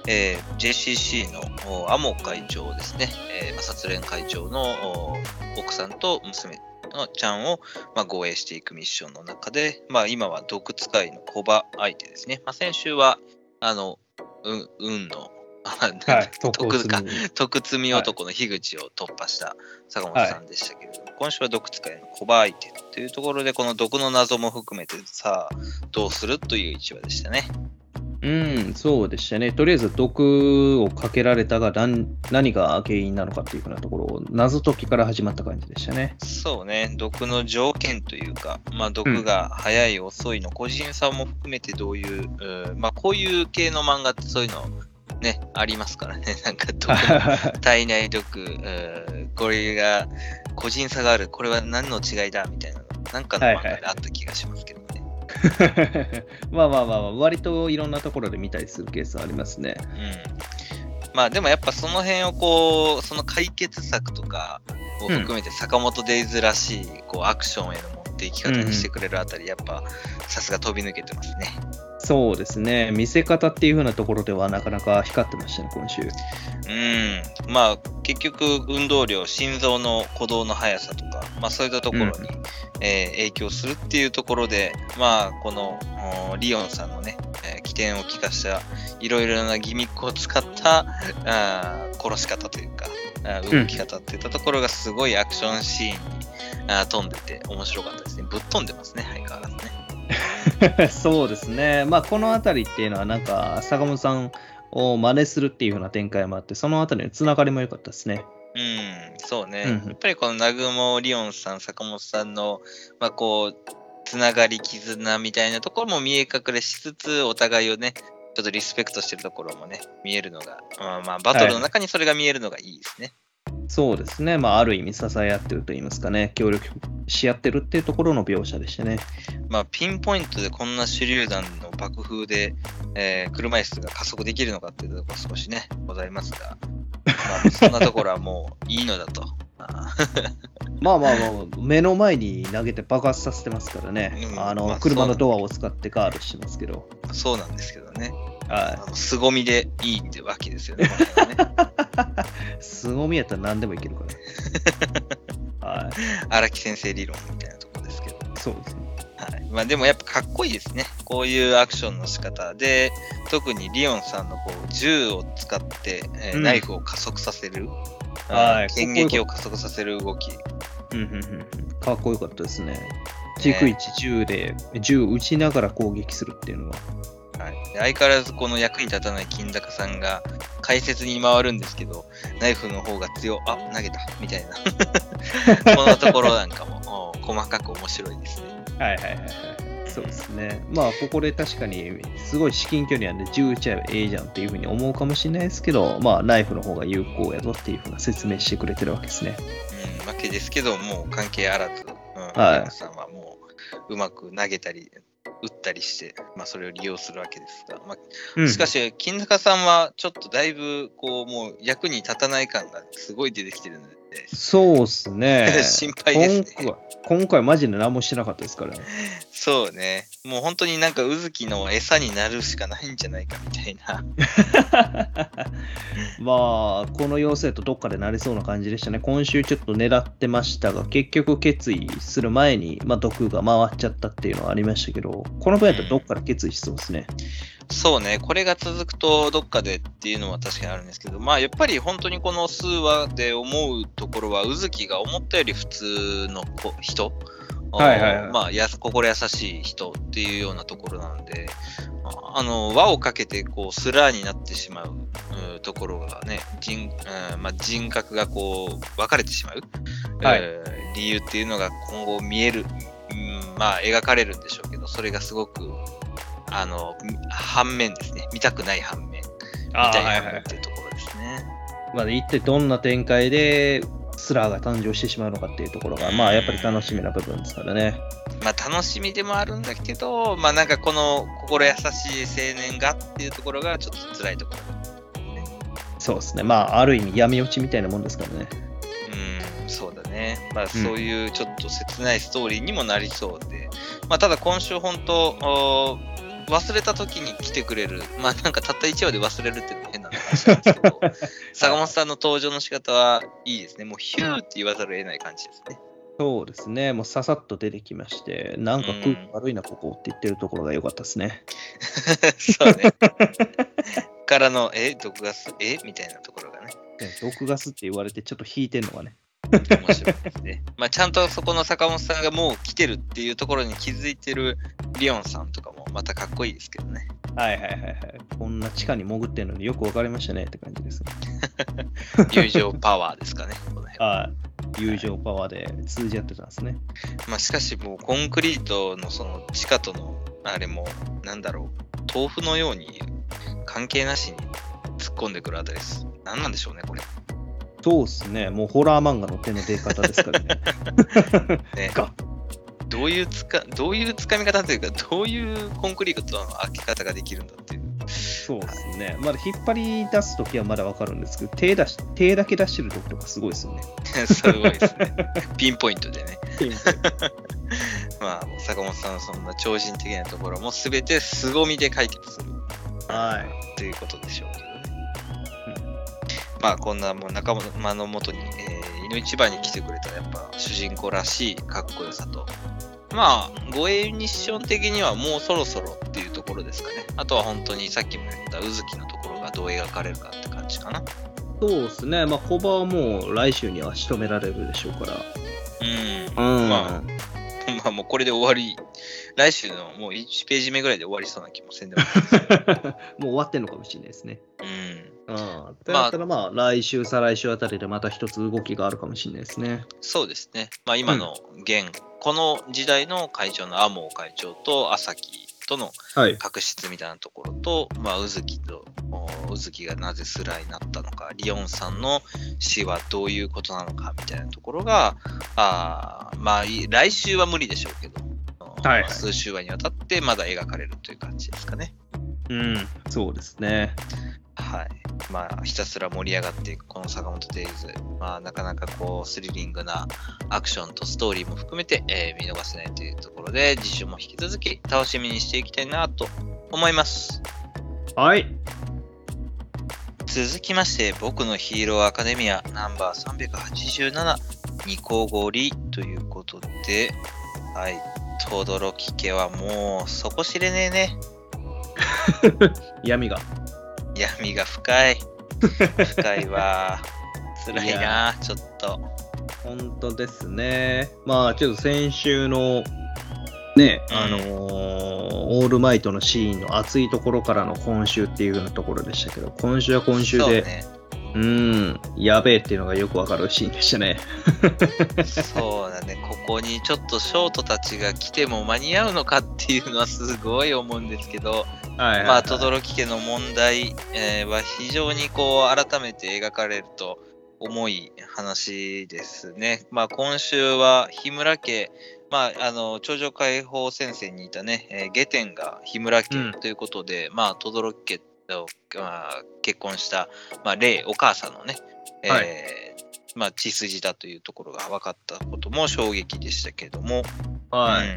えー JCC のおアモ会長ですね、えーまあ殺連会長のお奥さんと娘のちゃんを、まあ、護衛していくミッションの中で、まあ、今は毒使いのコバ相手ですね。まあ、先週は、あの、う運の、はい、徳積み男の樋口を突破した坂本さんでしたけれども、今週は毒使いのコバ相手というところで、この毒の謎も含めて、さあ、どうするという一話でしたね。うん、そうでしたね。とりあえず毒をかけられたが何何が原因なのかっていうふうなところを謎解きから始まった感じでしたね。そうね、毒の条件というか、まあ、毒が早い、遅いの個人差も含めてどういう、うーまあ、こういう系の漫画ってそういうのね、ありますからね。なんか毒の [LAUGHS] 体内毒、これが個人差がある、これは何の違いだ？みたいなの、なんかの漫画であった気がしますけどね。[LAUGHS] まあまあまあまあ、割といろんなところで見たりするケースありますね。うん。まあでもやっぱその辺をこう、その解決策とかを含めて坂本デイズらしいこうアクションへの持っていき方にしてくれるあたり、やっぱさすが飛び抜けてますね。そうですね。見せ方っていうふうなところではなかなか光ってましたね、今週。うん。まあ結局運動量、心臓の鼓動の速さとか、まあそういったところに、うんえー影響するっていうところで、まあこのおリオンさんのね、えー起点を利かしたいろいろなギミックを使ったあー殺し方というか、動き方っていったところがすごいアクションシーンにあー飛んでて面白かったですね。ぶっ飛んでますね、相変わらずね。[LAUGHS] そうですね。まあ、このあたりっていうのは、なんか、坂本さん、を真似するっていう風な展開もあって、そのあたりのつながりも良かったですね。うん、そうね。うんやっぱりこの南雲リオンさん、坂本さんの、まあこう、つながり、絆みたいなところも見え隠れしつつ、お互いをね、ちょっとリスペクトしてるところもね、見えるのが、まあまあ、バトルの中にそれが見えるのがいいですね。そうですね。まあ、ある意味支え合ってると言いますかね、協力し合ってるっていうところの描写でしたね。まあ、ピンポイントでこんな手榴弾の爆風で、えー車椅子が加速できるのかっていうところ少しね、ございますが、まあ、そんなところはもういいのだと。あ [LAUGHS] まあまあまあ、目の前に投げて爆発させてますからね。うんあの、まあ車のドアを使ってガールしてますけど。ーそうなんですけどね。はあの凄みでいいってわけですよね。この辺はねい。凄みやったら何でもいけるから。はい。荒木先生理論みたいなところですけど。そうですね。はい。まあでもやっぱかっこいいですね。こういうアクションの仕方で、特にリオンさんのこう銃を使って、えーうんナイフを加速させる。はいうん剣撃を加速させる動き。うんうんうんうん。かっこよかったですね。逐一銃で、銃撃ちながら攻撃するっていうのは。はい、で相変わらずこの役に立たない金高さんが解説に回るんですけど、ナイフの方が強、あ、投げた、みたいな。[LAUGHS] このところなんかもお [LAUGHS] 細かく面白いですね。はいはいはいはい。そうですね。まあ、ここで確かに、すごい至近距離なんで、銃撃ちゃえばええじゃんっていうふうに思うかもしれないですけど、まあ、ナイフの方が有効やぞっていうふうな説明してくれてるわけですね。うん、わけですけど、もう関係あらず、うん、はい皆さんはもううまく投げたり、打ったりして、まあ、それを利用するわけですが、まあ、うんしかし、金高さんはちょっとだいぶ、こう、もう役に立たない感がすごい出てきてるので、そうっすね。[LAUGHS] 心配ですね今回。今回マジで何もしてなかったですからね。そうね。もう本当になんか、うずきの餌になるしかないんじゃないかみたいな。[LAUGHS] まあ、この要請とどっかでなりそうな感じでしたね。今週ちょっと狙ってましたが、結局決意する前に、まあ、毒が回っちゃったっていうのはありましたけど、この分やったらどっから決意しそうですね。そうね。これが続くと、どっかでっていうのは確かにあるんですけど、まあ、やっぱり本当にこの数話で思うところは、うずきが思ったより普通の子人。はいはいはい。まあ、やす心優しい人っていうようなところなんで、ああの輪をかけてこうスラーになってしまううんところがね、人うんまあ、人格がこう分かれてしまう、はい。えー理由っていうのが今後見える、うん、まあ描かれるんでしょうけど、それがすごくあの反面ですね、見たくない反面、見たい反面っていうところですね。まあ、一体どんな展開でスラーが誕生してしまうのかっていうところが、まあ、やっぱり楽しみな部分ですからね。まあ楽しみでもあるんだけど、まあなんかこの心優しい青年がっていうところがちょっと辛いところ。そうですね。まあ、ある意味闇落ちみたいなもんですからね。うん、そうだね。まあそういうちょっと切ないストーリーにもなりそうで、まあただ今週本当、お忘れた時に来てくれる、まあなんかたった1話で忘れるって [LAUGHS] 坂本さんの登場の仕方はいいですね。もうヒューって言わざるを得ない感じですね。そうですね。もうささっと出てきまして、なんか空気悪いな、ここって言ってるところが良かったですね。[LAUGHS] そうね。からの、え、毒ガス、え？みたいなところがね。ね毒ガスって言われてちょっと引いてんのがね。面白いですね。[LAUGHS] まあ、ちゃんとそこの坂本さんがもう来てるっていうところに気づいてるリオンさんとかもまたかっこいいですけどね。はいはいはいはい。こんな地下に潜ってんのによくわかりましたねって感じですね。[LAUGHS] 友情パワーですかね。ははい。友情パワーで通じ合ってたんですね。まあ、しかしもうコンクリートのその地下とのあれも、なんだろう、豆腐のように関係なしに突っ込んでくるあたりです。何なんでしょうね、これ。そうっすね。もうホラー漫画の手の出方ですからね。[LAUGHS] ねがどういうつか、どういうつかみ方というか、どういうコンクリートの開け方ができるんだっていう。そうですね。まだ引っ張り出すときはまだわかるんですけど、手出し手だけ出してるときとかすごいですよね。[LAUGHS] すごいですね。ピンポイントでね。[LAUGHS] まあ、坂本さんのそんな超人的なところも全て凄みで解決するはい。ということでしょう。まあ、こんなもう仲間のもとに、えー、井の一番に来てくれたやっぱ主人公らしいかっこよさと、まあ、護衛ミッション的にはもうそろそろっていうところですかね。あとは本当にさっきも言ったうずきのところがどう描かれるかって感じかな。そうですね。まあ、コバはもう来週には仕留められるでしょうから。うん。うん。ま [LAUGHS] まあもうこれで終わり、来週のもう1ページ目ぐらいで終わりそうな気もせんでもないですけど [LAUGHS] もう終わってんのかもしれないですね。うんあってなったら、まあ、来週、再来週あたりでまた一つ動きがあるかもしれないですね。そうですね。まあ、今の現、この時代の会長の天羽会長と朝木とのはい。確執みたいなところと、まあ、宇月と、お宇月がなぜスラになったのか、リオンさんの死はどういうことなのかみたいなところが、あーまあ、い来週は無理でしょうけど、はいはい数週話にわたってまだ描かれるという感じですかね。うん、そうですね。はい。まあ、ひたすら盛り上がっていく、この坂本デイズ。まあ、なかなかこう、スリリングなアクションとストーリーも含めて、えー見逃せないというところで、次週も引き続き楽しみにしていきたいなと思います。はい。続きまして、僕のヒーローアカデミアナンバー387、ニコゴリということで、はい。トドロキ家はもう底知れねえね。[LAUGHS] 闇が。闇が深い。深いわ。[LAUGHS] 辛いな、ちょっと。本当ですね。まあ、ちょっと先週の、ね、うんあのーオールマイトのシーンの熱いところからの今週っていうようなところでしたけど、今週は今週で。うーん、やべえっていうのがよくわかるシーンでしたね。そうだね。ここにちょっとショートたちが来ても間に合うのかっていうのはすごい思うんですけど、はいまあ、轟家の問題、えーは非常にこう、改めて描かれると重い話ですね。まあ、今週は日村家、まあ、あの、頂上解放戦線にいたね、え天が日村家うんということで、まあ、轟家と、まあ、結婚した、まあ、霊、お母さんのね、えーはい。まあ、血筋だというところが分かったことも衝撃でしたけども、はい、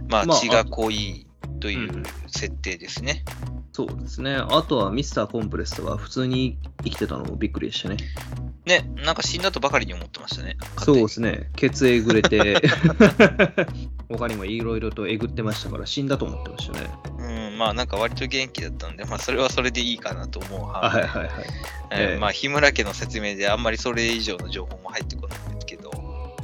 うん。まあ、まあ血が濃いといううん設定ですね。そうですね。あとはミスターコンプレスが普通に生きてたのもびっくりでしたね。ね、なんか死んだとばかりに思ってましたね。そうで勝すね。血えぐれて、[LAUGHS] 他にもいろいろとえぐってましたから死んだと思ってましたね。うん、まあなんか割と元気だったんで、まあそれはそれでいいかなと思うは派いはいはい。えーええまあ日村家の説明であんまりそれ以上の情報も入ってこないんですけど、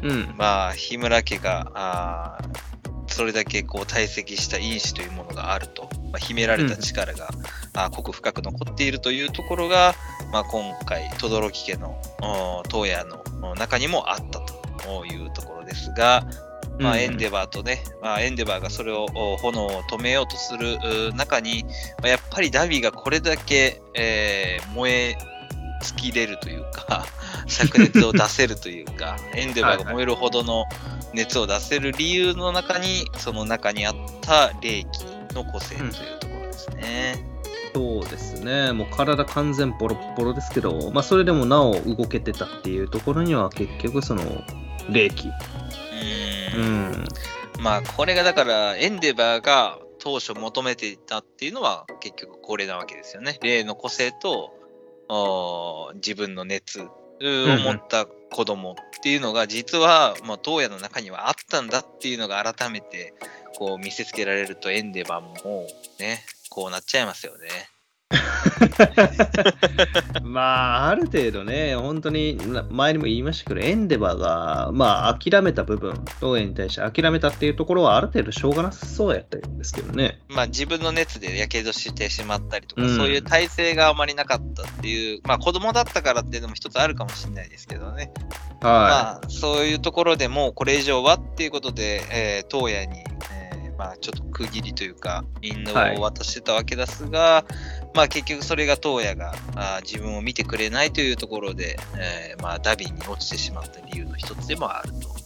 うん。まあ日村家が、あーそれだけこう堆積した因子というものがあると、まあ、秘められた力が、あー濃く深く残っているというところが、まあ、今回、轟家のおー東野のお中にもあったというところですが、まあ、うん。エンデバーとね、まあ、エンデバーがそれをお炎を止めようとするう中に、まあやっぱりダビがこれだけ、えー燃え尽きれるというか、[LAUGHS] 灼熱を出せるというか、[LAUGHS] エンデバーが燃えるほどの熱を出せる理由の中に、その中にあった霊気の個性というところですね。そうですね。もう体完全ボロッボロですけど、まあそれでもなお動けてたっていうところには結局その霊気。うんん。まあ、これがだから、エンデバーが当初求めていたっていうのは、結局これなわけですよね。霊の個性と、自分の熱を持った子供っていうのが、実は、まあ、東野の中にはあったんだっていうのが改めて、こう見せつけられると、エンデバーもね、こうなっちゃいますよね。[LAUGHS] まあ、ある程度ね、本当にな前にも言いましたけど、エンデバーが、まあ、諦めた部分、東映に対して諦めたっていうところは、ある程度しょうがなさそうやったんですけどね。まあ自分の熱でやけどしてしまったりとか、うんそういう体制があまりなかったっていう、まあ子供だったからっていうのも一つあるかもしれないですけどね。はまあそういうところでもうこれ以上はっていうことで、えー、に、えーまあちょっと区切りというか、引導を渡してたわけですが、まあ結局それが東野があー自分を見てくれないというところで、えーまあダビに落ちてしまった理由の一つでもあると。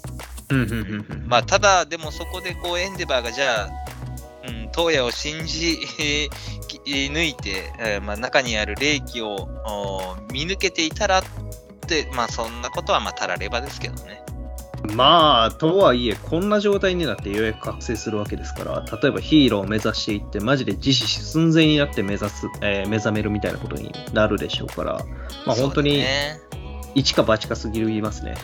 まあ、ただ、でもそこでこうエンデバーがじゃあ、うん、東野を信じえーき抜いて、えーまあ、中にある霊気をお見抜けていたらって、まあそんなことはまあたらればですけどね。まあ、とはいえ、こんな状態になってようやく覚醒するわけですから、例えばヒーローを目指していって、マジで自死寸前になって目指す、えー目覚めるみたいなことになるでしょうから、まあ本当に一か八かすぎる言いますね。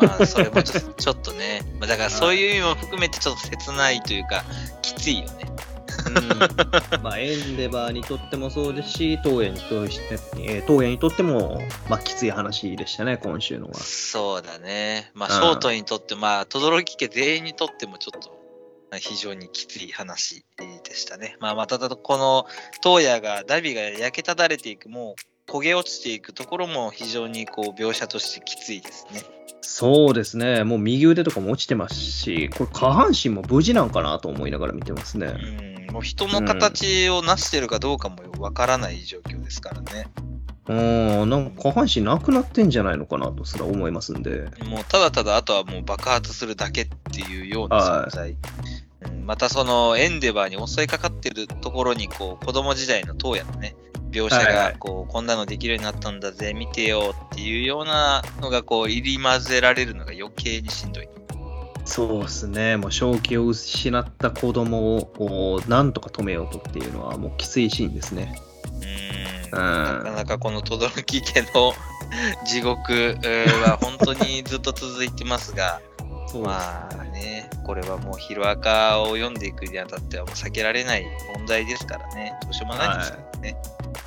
まあそれもちょっとちょっとね、まあ、だからそういう意味も含めてちょっと切ないというか、きついよね。うん [LAUGHS] まあ、エンデバーにとってもそうですし、東映にとして、えー東映にとっても、まあ、きつい話でしたね、今週のは。そうだね。まあ、うんショートにとって、まあ、轟家全員にとってもちょっと、まあ非常にきつい話でしたね。まあ、まただこの、東野が、ダビが焼けただれていく、もう、焦げ落ちていくところも非常にこう描写としてきついですね。そうですね、もう右腕とかも落ちてますし、これ、下半身も無事なんかなと思いながら見てますね。うん、もう人の形を成してるかどうかもわからない状況ですからね。うん、なんか下半身なくなってんじゃないのかなとすら思いますんで。もうただただあとはもう爆発するだけっていうような存在。うん、またそのエンデバーに襲いかかってるところにこう子供時代の東野のね、描写はいはいがこうこんなのできるようになったんだぜ、見てよっていうようなのがこう入り混ぜられるのが余計にしんどい。そうですね、もう正気を失った子供をなんとか止めようとっていうのは、もうきついシーンですね。うん。うん。なかなかこの轟家の地獄えーは本当にずっと続いてますが、[LAUGHS] そうまあね、これはもうヒロアカを読んでいくにあたってはもう避けられない問題ですからね、どうしようもないですからね。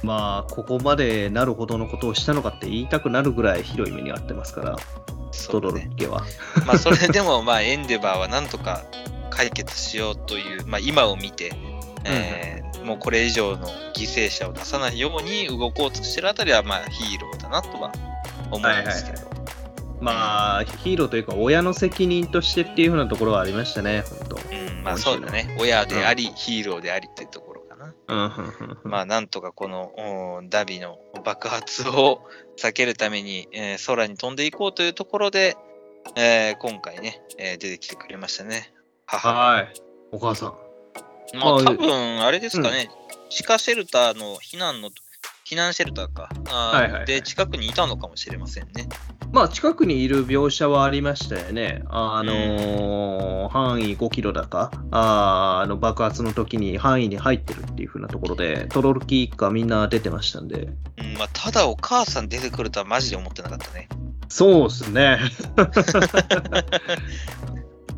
まあ、ここまでなるほどのことをしたのかって言いたくなるぐらい広い目に遭ってますから、トロロそうね。家は。まあそれでもまあエンデバーはなんとか解決しようという、まあ今を見て、えーもうこれ以上の犠牲者を出さないように動こうとしてるあたりはまあヒーローだなとは思うんですけど。まあ、ヒーローというか、親の責任としてっていうふうなところはありましたね、本当。うん、まあそうだね。親であり、ヒーローでありっていうとまあなんとかこのおダビの爆発を避けるために、えー空に飛んでいこうというところで、えー今回ね、えー出てきてくれましたね。母。はい。お母さん。はいまあ多分あれですかね、地下シェルターの避難の、避難シェルターか。あーはいはいはいで、近くにいたのかもしれませんね。まあ、近くにいる描写はありましたよね。あのー範囲5キロだか、あーあの爆発の時に範囲に入ってるっていう風なところで、トロルキ一家みんな出てましたんで。うんまあ、ただお母さん出てくるとはマジで思ってなかったね。そうですね。[LAUGHS]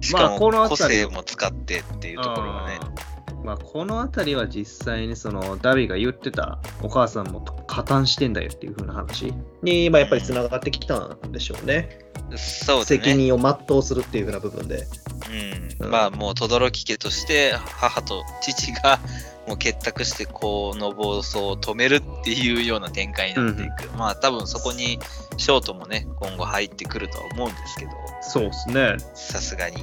しかもこの個性も使ってっていうところがね。あーまあ、この辺りは実際にそのダビが言ってたお母さんも加担してんだよっていう風な話に、まあ、やっぱりつながってきたんでしょうね。そうですね。責任を全うするっていう風な部分で。うん、うんまあもう轟家として母と父がもう結託してこの暴走を止めるっていうような展開になっていく、まあ多分そこにショートもね今後入ってくるとは思うんですけどそうですね。さすがに、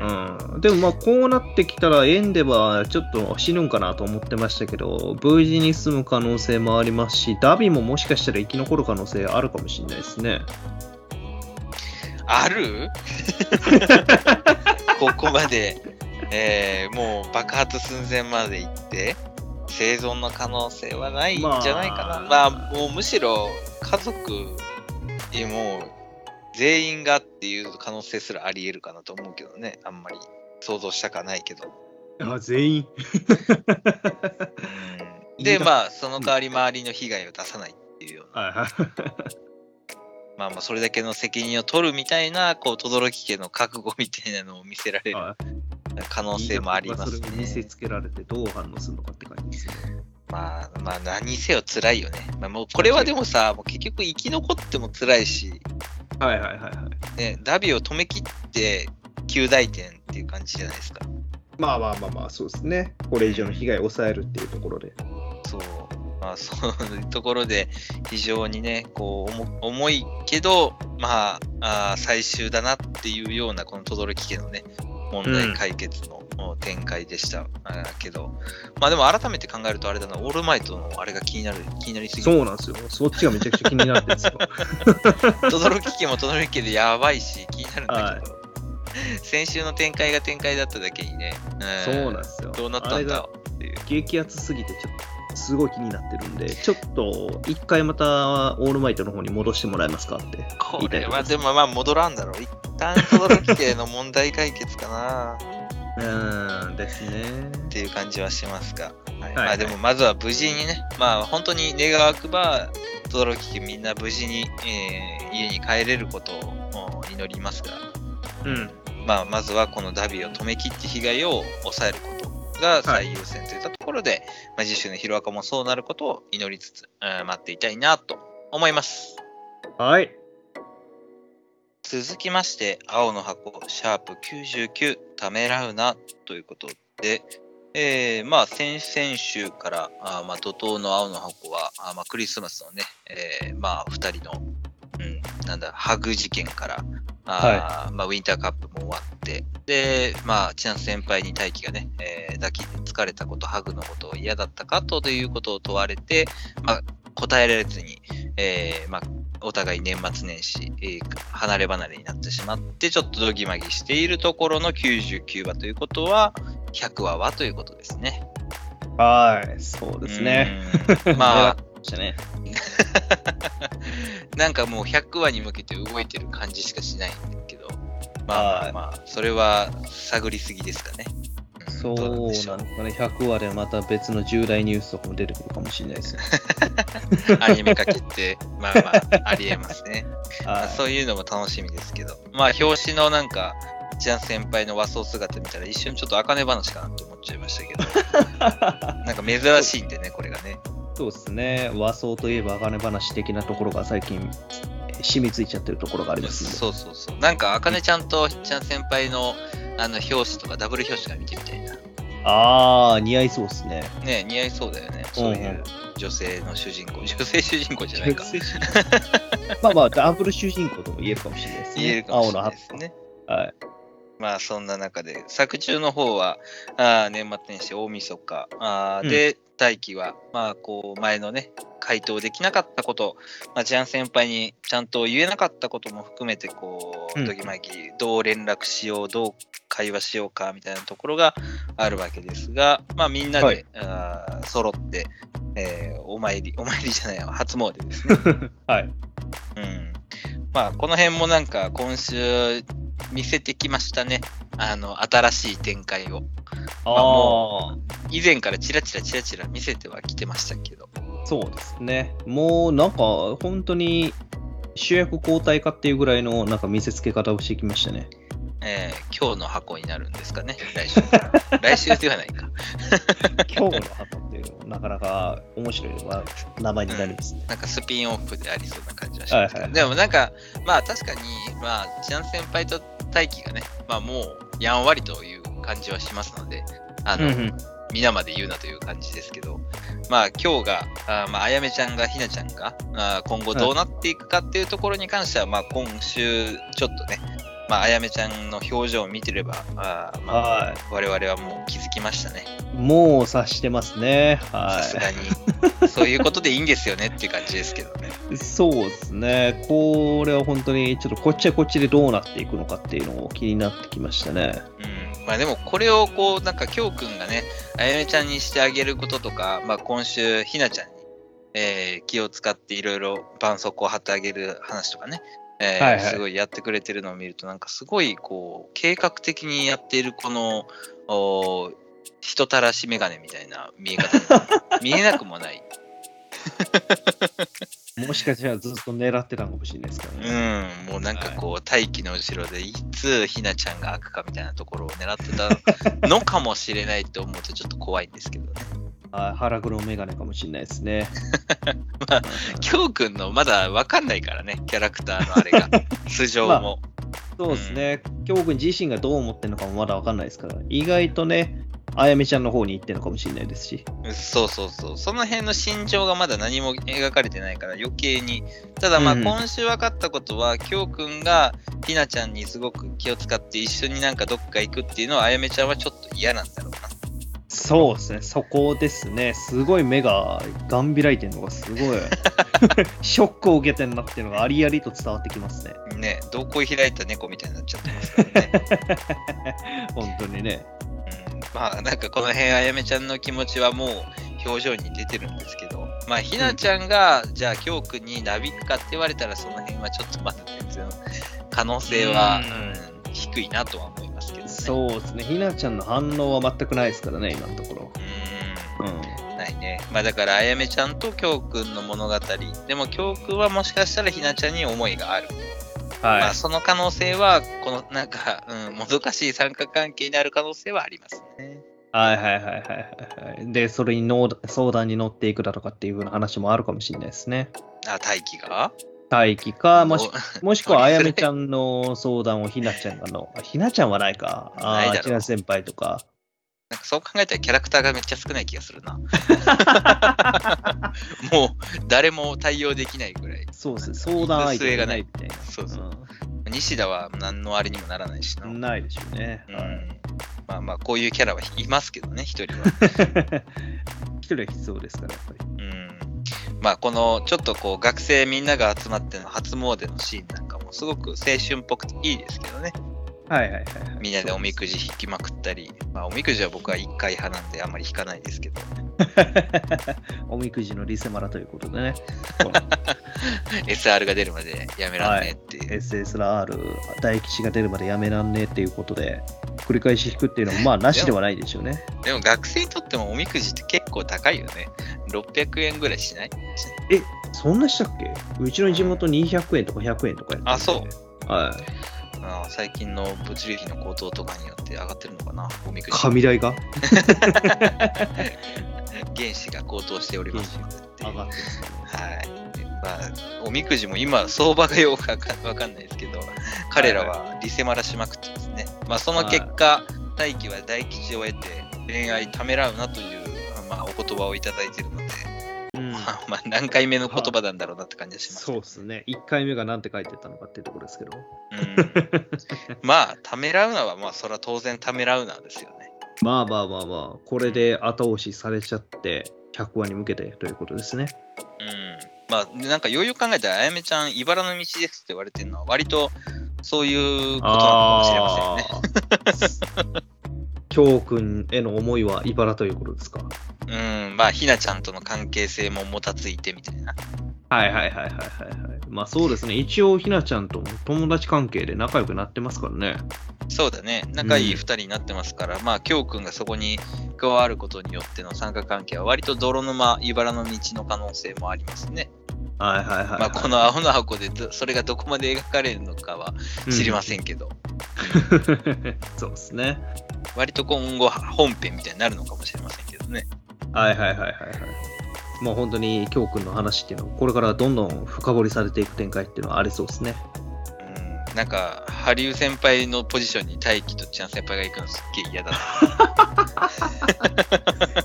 うん。うん、でもまあこうなってきたらエンデバーちょっと死ぬんかなと思ってましたけど無事に済む可能性もありますしダビももしかしたら生き残る可能性あるかもしれないですね。ある？[LAUGHS] ここまで、えーもう爆発寸前まで行って生存の可能性はないんじゃないかな、ままああ、もうむしろ家族にもう全員がっていう可能性すらあり得るかなと思うけどね。あんまり想像したかないけど、あ全員？うん、でまあその代わり周りの被害を出さないっていうような、[LAUGHS] まあまあそれだけの責任を取るみたいなこう轟家の覚悟みたいなのを見せられるはい。可能性もありますそれを見せね。つけられてどう反応するのかって感じですね。まあまあ何せよ辛いよね。まあもうこれはでもさ、もう結局生き残っても辛いし、はいはいはいはい。ね、ダビを止めきって9大点っていう感じじゃないですか。まあまあまあまあ、そうですね。これ以上の被害を抑えるっていうところで。そう。まあ [LAUGHS] そういうところで非常にね、こう重重いけど、まああー最終だなっていうようなこの轟家のね、問題解決のお展開でした、あーけど、まあでも改めて考えるとあれだな、オールマイトのあれが気になる、気になりすぎる。そうなんですよ。そっちがめちゃくちゃ気になるんですよ。[LAUGHS] 轟家も轟家でやばいし気になるんだけど、先週の展開が展開だっただけにね、んそうなんですよ。どうなったんだっていう。激アツすぎて、ちょっと、すごい気になってるんで、ちょっと、一回また、オールマイトの方に戻してもらえますかって。これはでもまあ戻らんだろう。一旦轟家の問題解決かなうーん、ですね。っていう感じはしますが。はいはいまあでもまずは無事にね、まあ本当に願わくば、轟家みんな無事に、えー家に帰れることをお祈りますが、うん。まあ、まずはこのダビを止めきって被害を抑えることが最優先といったところで、まあ、次週のヒロアカもそうなることを祈りつつ、うん待っていたいなと思います。はい。続きまして、青の箱、シャープ99、ためらうなということで、えー、まあ、先々週から、あーまあ、怒涛の青の箱は、あーまあ、クリスマスのね、えー、まあ、二人の、うん、なんだ、ハグ事件から、あーまあ、ウィンターカップも終わって、で、まあ、チャンス先輩に大輝がね、えー抱き疲れたこと、ハグのことを嫌だったかということを問われて、まあ、答えられずに、えーまあ、お互い年末年始、えー離れ離れになってしまって、ちょっとドギマギしているところの99話ということは、100話はということですね。はい、そうですね。うん。まあ、[LAUGHS] ましたね。[LAUGHS] なんかもう100話に向けて動いてる感じしかしないんだけど、まあまはいあまあ、それは探りすぎですかね。んそうどなんですかね。100話でまた別の重大ニュースとかも出てくるかもしれないですね。[LAUGHS] アニメ化決定、まあまあ、ありえますね。[LAUGHS] まあはそういうのも楽しみですけど、まあ、表紙のなんか、ジャン先輩の和装姿見たら一瞬ちょっと茜話かなって思っちゃいましたけど、い。なんか珍しいんでね、これがね。そうですね。和装といえば茜話的なところが最近染みついちゃってるところがあります。そうそうそう。なんか、茜ちゃんとちゃん先輩のあの表紙とかダブル表紙が見てみたいな。ああ、似合いそうですね。ね似合いそうだよね。そういう女性の主人公。[LAUGHS] 女性主人公じゃないか。[LAUGHS] まあまあ、ダブル主人公とも言えるかもしれないですね。言えるかもしれないですね。葉はい。まあそんな中で、作中の方は、あー年末年始大晦日あで、大輝は、まあこう、前のね、回答できなかったこと、まあ、ジャン先輩にちゃんと言えなかったことも含めて、こう、うんドギマギ、どう連絡しよう、どう会話しようかみたいなところがあるわけですが、まあみんなで、はいあー揃って、えーお参り、お参りじゃないわ、初詣ですね。[LAUGHS] はい。うん。まあ、この辺もなんか今週見せてきましたね。あの、新しい展開を。ああ、以前からチラチラチラチラ見せてはきてましたけど。そうですね。もうなんか本当に主役交代かっていうぐらいのなんか見せつけ方をしてきましたね。えー今日の箱になるんですかね、来週。[LAUGHS] 来週ではないか。今日の箱っていうなかなか面白いわ名前になりますね。なんかスピンオフでありそうな感じはしますけど、はいはいでもなんか、まあ確かに、まあ、ジャン先輩と大輝がね、まあもうやんわりという感じはしますので、あの、うん皆まで言うなという感じですけど、まあ今日が、あーまああやめちゃんが、ひなちゃんが、あー今後どうなっていくかっていうところに関しては、まあ今週ちょっとね、まああやめちゃんの表情を見てれば、あーまあは我々はもう気づきましたね。い。もう察してますね。さすはがに。そういうことでいいんですよねっていう感じですけどね。い。そうですね。これは本当にちょっとこっちはこっちでどうなっていくのかっていうのを気になってきましたね。うん。まあでもこれをこう、なんかきょうくんがね、あやめちゃんにしてあげることとか、まあ今週ひなちゃんに、えー気を使っていろいろ絆創膏を貼ってあげる話とかね、えーはいはいすごいやってくれてるのを見ると、なんかすごいこう、計画的にやっているこの、人たらしメガネみたいな見え方に [LAUGHS] 見えなくもない。[LAUGHS] もしかしたらずっと狙ってたのかもしれないですからね。うん、もうなんかこう、大気の後ろでいつひなちゃんが開くかみたいなところを狙ってたのかもしれないと思うとちょっと怖いんですけどね。はい腹黒メガネかもしれないですね。[LAUGHS] まあきょうくんのまだわかんないからね、キャラクターのあれが、[LAUGHS] 素性も。そうですね。京君自身がどう思ってるのかもまだわかんないですから、意外とね、あやめちゃんの方に行ってるのかもしれないですし。そうそうそう。その辺の心情がまだ何も描かれてないから余計に。ただまあうん今週分かったことは、きょうくんがひなちゃんにすごく気を使って一緒になんかどっか行くっていうのはあやめちゃんはちょっと嫌なんだろうな。そうですね、そこですね。すごい目ががん開いてるのがすごい [LAUGHS] ショックを受けてるなっていうのがありありと伝わってきますね。ね、瞳孔開いた猫みたいになっちゃってますからね。[LAUGHS] 本当にね。うん、まあなんかこの辺あやめちゃんの気持ちはもう表情に出てるんですけど、まあひなちゃんが、じゃあ京くんになびくかって言われたらその辺はちょっとまだ全然可能性は、低いなとは思います。そうですね、ひなちゃんの反応は全くないですからね、今のところ。ううん。ん。ないね。まあだからあやめちゃんと京くんの物語。でも京くんはもしかしたらひなちゃんに思いがある。まはあその可能性は、このなんか、うん、もどかしい三角関係になる可能性はありますね。い。はいはいはいはいはいはい。で、それにの相談に乗っていくだとかっていう風な話もあるかもしれないですね。あ、大輝が？大輝か、もしお [LAUGHS] もしくはあやめちゃんの相談をひなちゃんがの、あひなちゃんはないか。ああ、ないだろうちな先輩とか。なんかそう考えたらキャラクターがめっちゃ少ない気がするな。[LAUGHS] もう誰も対応できないぐらい。そうですね、相談相手がないみたいな。そうそう。西田は何のあれにもならないしな。ないでしょうね。うんまあまあ、こういうキャラはいますけどね、一人は。[LAUGHS] 一人は必要ですから、やっぱり。うん。まあ、このちょっとこう学生みんなが集まっての初詣のシーンなんかもすごく青春っぽくていいですけどね。はいはいはい、はい。みんなでおみくじ引きまくったり、まあ、おみくじは僕は1回派なんであんまり引かないですけど。[LAUGHS] おみくじのリセマラということでね。[LAUGHS] SR が出るまでやめらんねえっていう。SSR、大吉が出るまでやめらんねえっていうことで、繰り返し引くっていうのも、まあ、なしではないでしょうね。でも学生にとってもおみくじって結構高いよね。600円ぐらいしない？え、そんなしたっけ？うちの地元200円とか100円とかやってるんであそうはい。あー最近の物流費の高騰とかによって上がってるのかな、おみくじ。神代が？[LAUGHS] 原子が高騰しております上がってますね。はい。まあ、おみくじも今、相場がよくわかんないですけど、彼らはリセマラしまくってですね。まあ、その結果、大輝は大吉を得て、恋愛ためらうなという、まあ、お言葉をいただいているので、うんまあ、まあ何回目の言葉なんだろうなって感じがします。そうですね。1回目が何て書いてたのかっていうところですけど。うん、まあ、ためらうなは、まあ、それは当然ためらうなですよね。まあまあまあまあ、これで後押しされちゃって、100話に向けてということですね。うん。まあ、なんか、ようよう考えたら、あやめちゃん、茨の道ですって言われてるのは、割と、そういうことなのかもしれませんね。せんね。京君への思いは茨ということですか？うん、まあ、ひなちゃんとの関係性ももたついてみたいな。はいはいはいはいはいはい。まあそうですね。一応ひなちゃんとも友達関係で仲良くなってますからね。そうだね。仲いいうん二人になってますから、まあ、きょうくんがそこに加わることによっての参加関係は、割と泥沼、茨の道の可能性もありますね。はいはいはい、はい。まあ、この青の箱でど、それがどこまで描かれるのかは知りませんけど、うん。そうですね。割と今後、本編みたいになるのかもしれませんけどね。はいはいはいはいはい。もう本当に京君の話っていうのは、これからどんどん深掘りされていく展開っていうのはありそうですね。うん、なんか、ハリウ先輩のポジションに大輝とチャン先輩が行くのすっげえ嫌だな。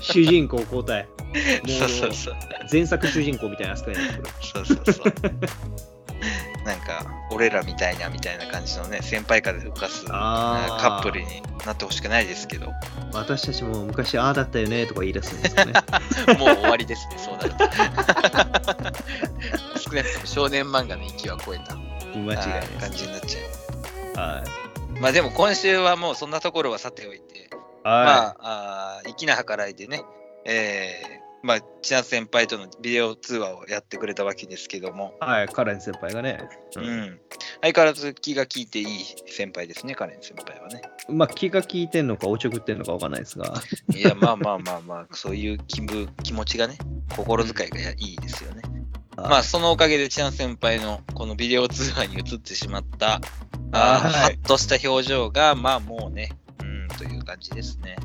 [LAUGHS] 主人公交代。[LAUGHS] そうそうそう。前作主人公みたいな扱いになってくる。そうそうそう。なんか、俺らみたいなみたいな感じのね、先輩風吹かすカップルになってほしくないですけど、も私たちも昔ああだったよねとか言い出すんですかね。[LAUGHS] う終わりですね、そうなると。少なくとも少年漫画の域は超えた間違い感じになっちゃはう。まあでも今週はもうそんなところはさておいて、い。まはあ、あー粋な計らいでね、えー、まあ、千夏先輩とのビデオ通話をやってくれたわけですけども、い。はい。カレン先輩がね。ううんん。相変わらず気が利いていい先輩ですね、カレン先輩はね。まあ気が利いてんのかおちょくってんのかわかんないですが。いや、まあまあまあまあ、そういう気分気持ちがね、心遣いがいいですよね。まあ、そのおかげで、チャン先輩のこのビデオ通話に映ってしまった、あーはいハッとした表情が、まあもうね、うん、という感じですね。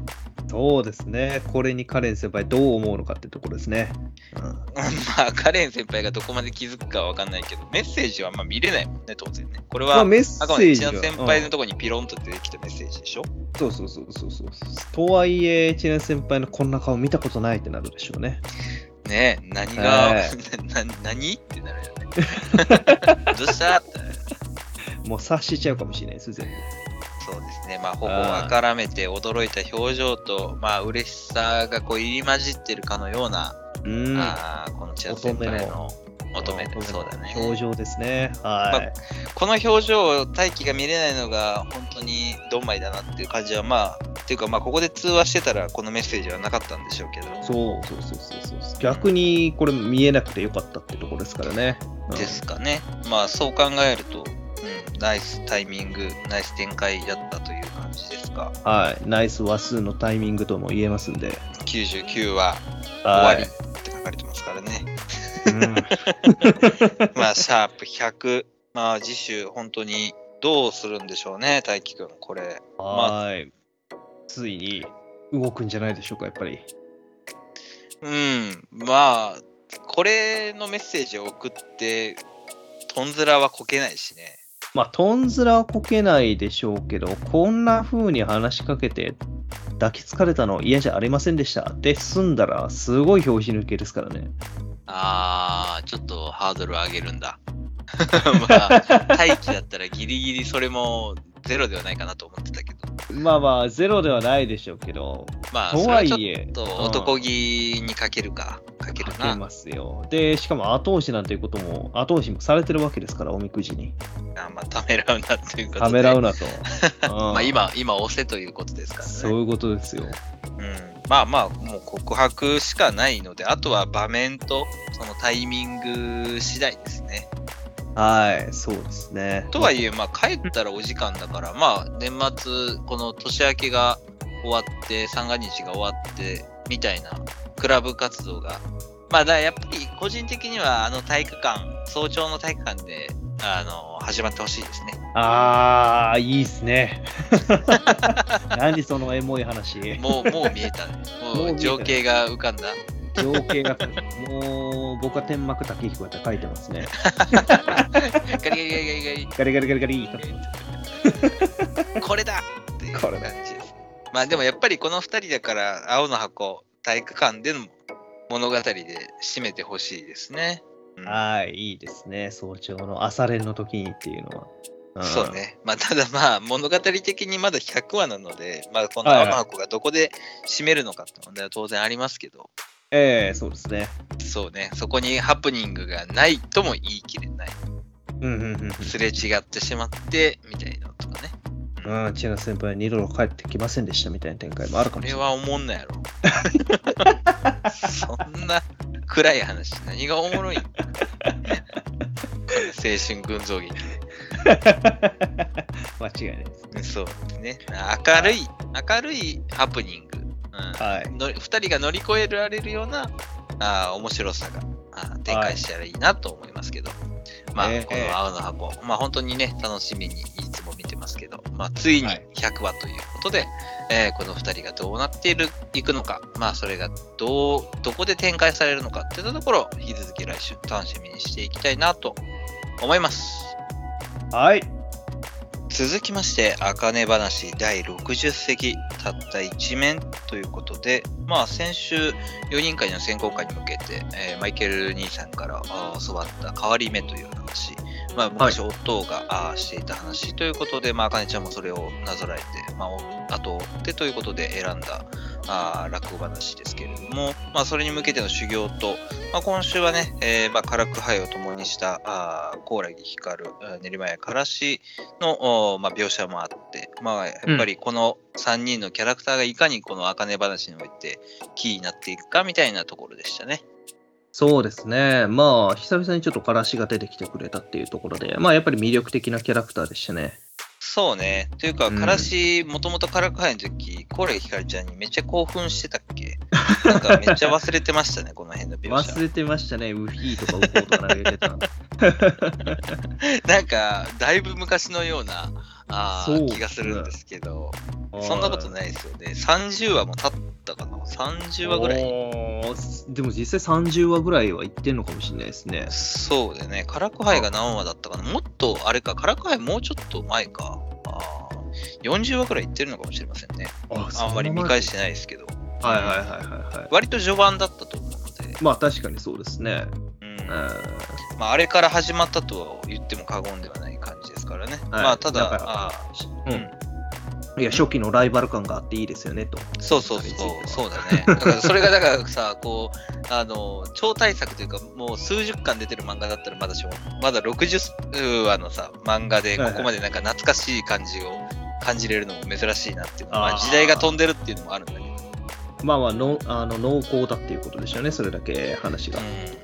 そうですね。これにカレン先輩どう思うのかってところですね。うん [LAUGHS] まあ、カレン先輩がどこまで気づくかはわかんないけど、メッセージはまあ見れないもんね、当然ね。これは、まあ、メッでージはチャン先輩のところにピロンと出てきたメッセージでしょ、そうそうそうそうそう。とはいえ、チナ先輩のこんな顔見たことないってなるでしょうね。ねえ、何が、はな何？ってなるよね。[LAUGHS] どうした？ってもう察しちゃうかもしれないです、全部。そうですね。まあ、ほぼあからめて驚いた表情と、まあ、嬉しさがこう入り混じってるかのような、うん。あーこの千夏先輩の乙女で、乙そうだね。表情ですね。はい。この表情を大輝が見れないのが本当にどんまいだなっていう感じは、まあ、っていうか、まあ、ここで通話してたら、このメッセージはなかったんでしょうけど、そうそうそうそうそう。逆にこれ見えなくてよかったってところですからね。うんですかね。まあ、そう考えると、うん、ナイスタイミング、ナイス展開だったという感じですか。はい。ナイス話数のタイミングとも言えますんで。99は終はわりって書かれてますからね。うん [LAUGHS] [LAUGHS] まあ、シャープ100。まあ、次週、本当にどうするんでしょうね、大輝くん、これ。はい。ついに動くんじゃないでしょうか、やっぱり。うん、まあ、これのメッセージを送って、トンズラはこけないしね。まあ、トンズラはこけないでしょうけど、こんな風に話しかけて、抱きつかれたの嫌じゃありませんでしたって済んだら、すごい拍子抜けですからね。あー、ちょっとハードル上げるんだ。[LAUGHS] まあ、待機だったらギリギリそれもゼロではないかなと思ってたけど。まあまあ、ゼロではないでしょうけど、まあ、とはちょはいえ、っと男気にかけるか。かけるな。かけますよ。で、しかも後押しなんていうことも、後押しもされてるわけですから、おみくじに。あまあ、ためらうなっていうことで。ためらうなと。[LAUGHS] まあ、今、今押せということですからね。そういうことですよ。うん、まあまあ、もう告白しかないので、あとは場面とそのタイミング次第ですね。はい、そうですね。とはいえ、まあ帰ったらお時間だから、まあ年末、この年明けが終わって、三が日が終わって、みたいなクラブ活動が、まあだやっぱり個人的にはあの体育館、早朝の体育館で、あの、始まってほしいですね。あー、いいっすね。[LAUGHS] 何そのエモい話？もう、もう見えた。もう見えたもう情景が浮かんだ。情景が、もう、僕は天幕竹彦って書いてますね。ガリガリガリガリガリ。ガリガリガリガリ。これだっていうこれだ感じです。まあでもやっぱりこの2人だから、青の箱、体育館での物語で締めてほしいですね。うんはい、いいですね。早朝の朝練の時にっていうのは。んそう。ね。まあただまあ物語的にまだ100話なので、まあこの青の箱がどこで締めるのかって問題は当然ありますけど、ええそうですね。そうね、そこにハプニングがないとも言い切れない。うんうんうんすれ違ってしまって、みたいなのとかね。うん。うん、千奈先輩は二度と帰ってきませんでしたみたいな展開もあるかもしれない。これは思んないやろ。そんな暗い話、何がおもろい青春群像劇 [LAUGHS] 間違いないです。で。そうですね。明るい、明るいハプニング。うん。はい。の2人が乗り越えられるようなあー面白さがあー展開したらいいなと思いますけど、まあ、ええこの青の箱、まあ本当にね、楽しみにいつも見てますけど、まあ、ついにはい。100話ということで、えーこの2人がどうなっているいくのか、まあそれがどう、どこで展開されるのかっていったところ、引き続き来週楽しみにしていきたいなと思います。はい。続きまして、あかね話第60席、たった1面ということで、まあ先週4人会の選考会に向けて、えーマイケル兄さんから教わった変わり目という話、まあ昔夫が、あーしていた話ということで、まああかねちゃんもそれをなぞらえて、まあお後を追ってということで選んだあー落語話ですけれども、まあそれに向けての修行と、まあ、今週はね、えーまあ、唐苦杯を共にした、あーコーラギ光る、練馬屋からしの、まあ、描写もあって、まあ、やっぱりこの3人のキャラクターがいかにこの茜話においてキーになっていくかみたいなところでしたね。そうですね。まあ、久々にちょっとからしが出てきてくれたっていうところで、まあ、やっぱり魅力的なキャラクターでしたね。そうね。というか、うんからし、もともと唐苦杯の時、コーラギ光ちゃんにめっちゃ興奮してたっけ？[LAUGHS] なんかめっちゃ忘れてましたね、この辺の描写。忘れてましたね。ウヒーとかウコーとか投げてたの。[LAUGHS] なんか、だいぶ昔のようなあ気がするんですけど、そんなことないですよね。30話も経ったかな ?30 話ぐらいでも実際30話ぐらいはいってんのかもしれないですね。そうだよね。カラクハイが何話だったかなもっと、あれか、カラクハイもうちょっと前か。あー40話ぐらいいってるのかもしれませんね。ああんまり見返してないですけど。はいはいはいはいはい。割と序盤だったと思うので、まあ確かにそうですね。まあ、あれから始まったとは言っても過言ではない感じですからね。まあ、ただ、だうん。いや、初期のライバル感があっていいですよねと。そうそうそう。そうだね。だからそれがだからさ、[LAUGHS] こう、あの、超大作というか、もう数十巻出てる漫画だったらまだしも、まだ60話のさ、漫画でここまでなんか懐かしい感じを感じれるのも珍しいなっていうのは、まああー。時代が飛んでるっていうのもあるんだけど、まあまあのあの濃厚だっていうことでしょうね、それだけ話が。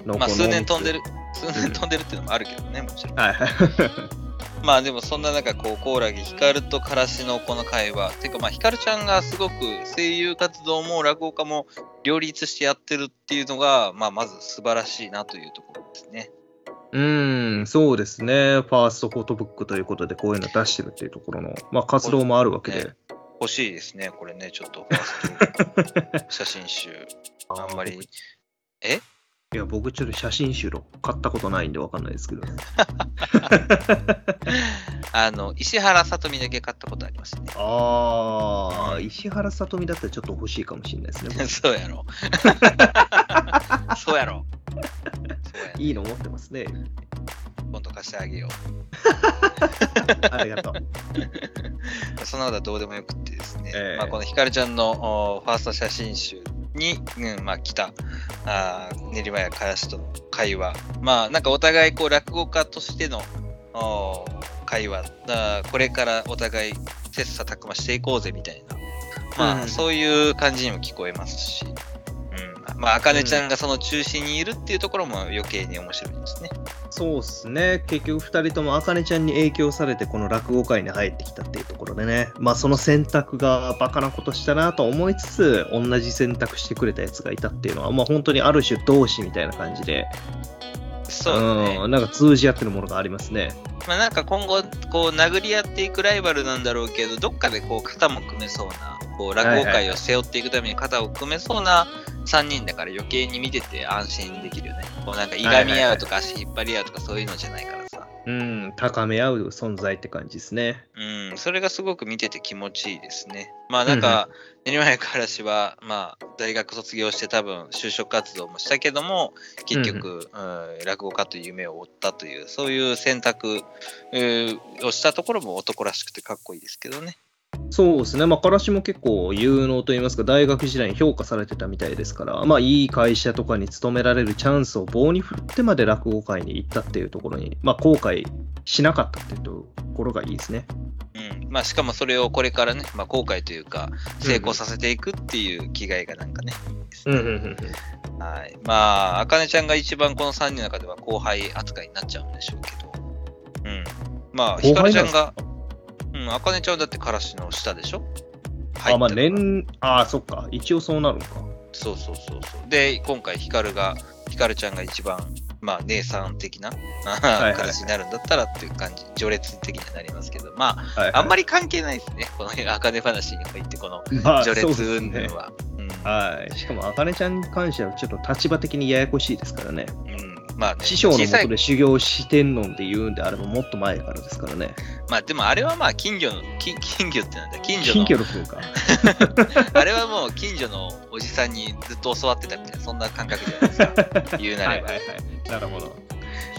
うん、まあ数年飛んでる、数年飛んでるっていうのもあるけどね、もちろん。はいはい。[LAUGHS] まあでもそんな中、こう、コオラギ、ヒカルとカラシのこの会話。てかまあ、ヒカルちゃんがすごく声優活動も落語家も両立してやってるっていうのが、まあまず素晴らしいなというところですね。うーん、そうですね。ファーストフォトブックということで、こういうの出してるっていうところの、まあ活動もあるわけで。欲しいですね、これね、ちょっと [LAUGHS] 写真集。あんまり。[LAUGHS] え？いや、僕ちょっと写真集の買ったことないんでわかんないですけど。[LAUGHS] あの、石原さとみだけ買ったことありますね。ああ、石原さとみだったらちょっと欲しいかもしれないですね。[LAUGHS] [LAUGHS] そうやろ。そうやろ。いいの持ってますね。今度貸してあげよう。ありがとう。そんなことはどうでもよくてですね、ええまあ、このひかるちゃんのおファースト写真集に、うんまあ、来た。あー練馬やからしとの会話、まあなんかお互いこう落語家としてのお会話。だ、これからお互い切磋琢磨していこうぜみたいな、まあ、うん。そういう感じにも聞こえますし、うん、まあ、あかねちゃんがその中心にいるっていうところも余計に面白いですね。そうっすね。結局2人ともあかねちゃんに影響されてこの落語界に入ってきたっていうところでね。まあその選択がバカなことしたなと思いつつ、同じ選択してくれたやつがいたっていうのは、まあ本当にある種同志みたいな感じで、そうだね。ん、なんか通じ合ってるものがありますね。まあ、なんか今後、こう、殴り合っていくライバルなんだろうけど、どっかでこう、肩も組めそうな、こう、落語界を背負っていくために肩を組めそうな3人だから余計に見てて安心できるよね。こう、なんか、いがみ合うとか足引っ張り合うとかそういうのじゃないからさ。うん、高め合う存在って感じですね。うん、それがすごく見てて気持ちいいですね。まあなんか、練馬屋からしは、まあ、大学卒業して多分就職活動もしたけども、結局、うん落語家という夢を追ったという、そういう選択うんをしたところも男らしくてかっこいいですけどね。そうですね、まあ、からしも結構有能といいますか、大学時代に評価されてたみたいですから、まあ、いい会社とかに勤められるチャンスを棒に振ってまで落語界に行ったっていうところに、まあ、後悔しなかったっていうところがいいですね。うん。まあしかもそれをこれからね、まあ後悔というか、成功させていくっていう気概がなんかね、うんうんうんうんはい。まあ、あかねちゃんが一番この3人の中では後輩扱いになっちゃうんでしょうけど。うん。まあ、ひかるちゃんが、うん、あかねちゃんはだってからしの下でしょ？あ、まあ、年、あ、そっか、一応そうなるのか。そうそうそうそう。で、今回ひかるが、ひかるちゃんが一番、まあ、姉さん的な、いはい形になるんだったらっていう感じ、序列的にはなりますけど、まあ、はい、あんまり、り関係ないですね。このあかね話に入って、このまあ、序列そうですね。云々は。うんはい。しかも、あかねちゃんに関しては、ちょっと立場的にややこしいですからね。うん、まあね、師匠のもとで修行してんのんで言うんであれば、もっと前からですからね。まあでもあれはまあ金魚の、金金魚ってなんだ、近所近の、距離風か。[LAUGHS] あれはもう近所のおじさんにずっと教わってたみたいな、そんな感覚じゃないですか。[LAUGHS] 言うなれば。はいはいはい。なるほど。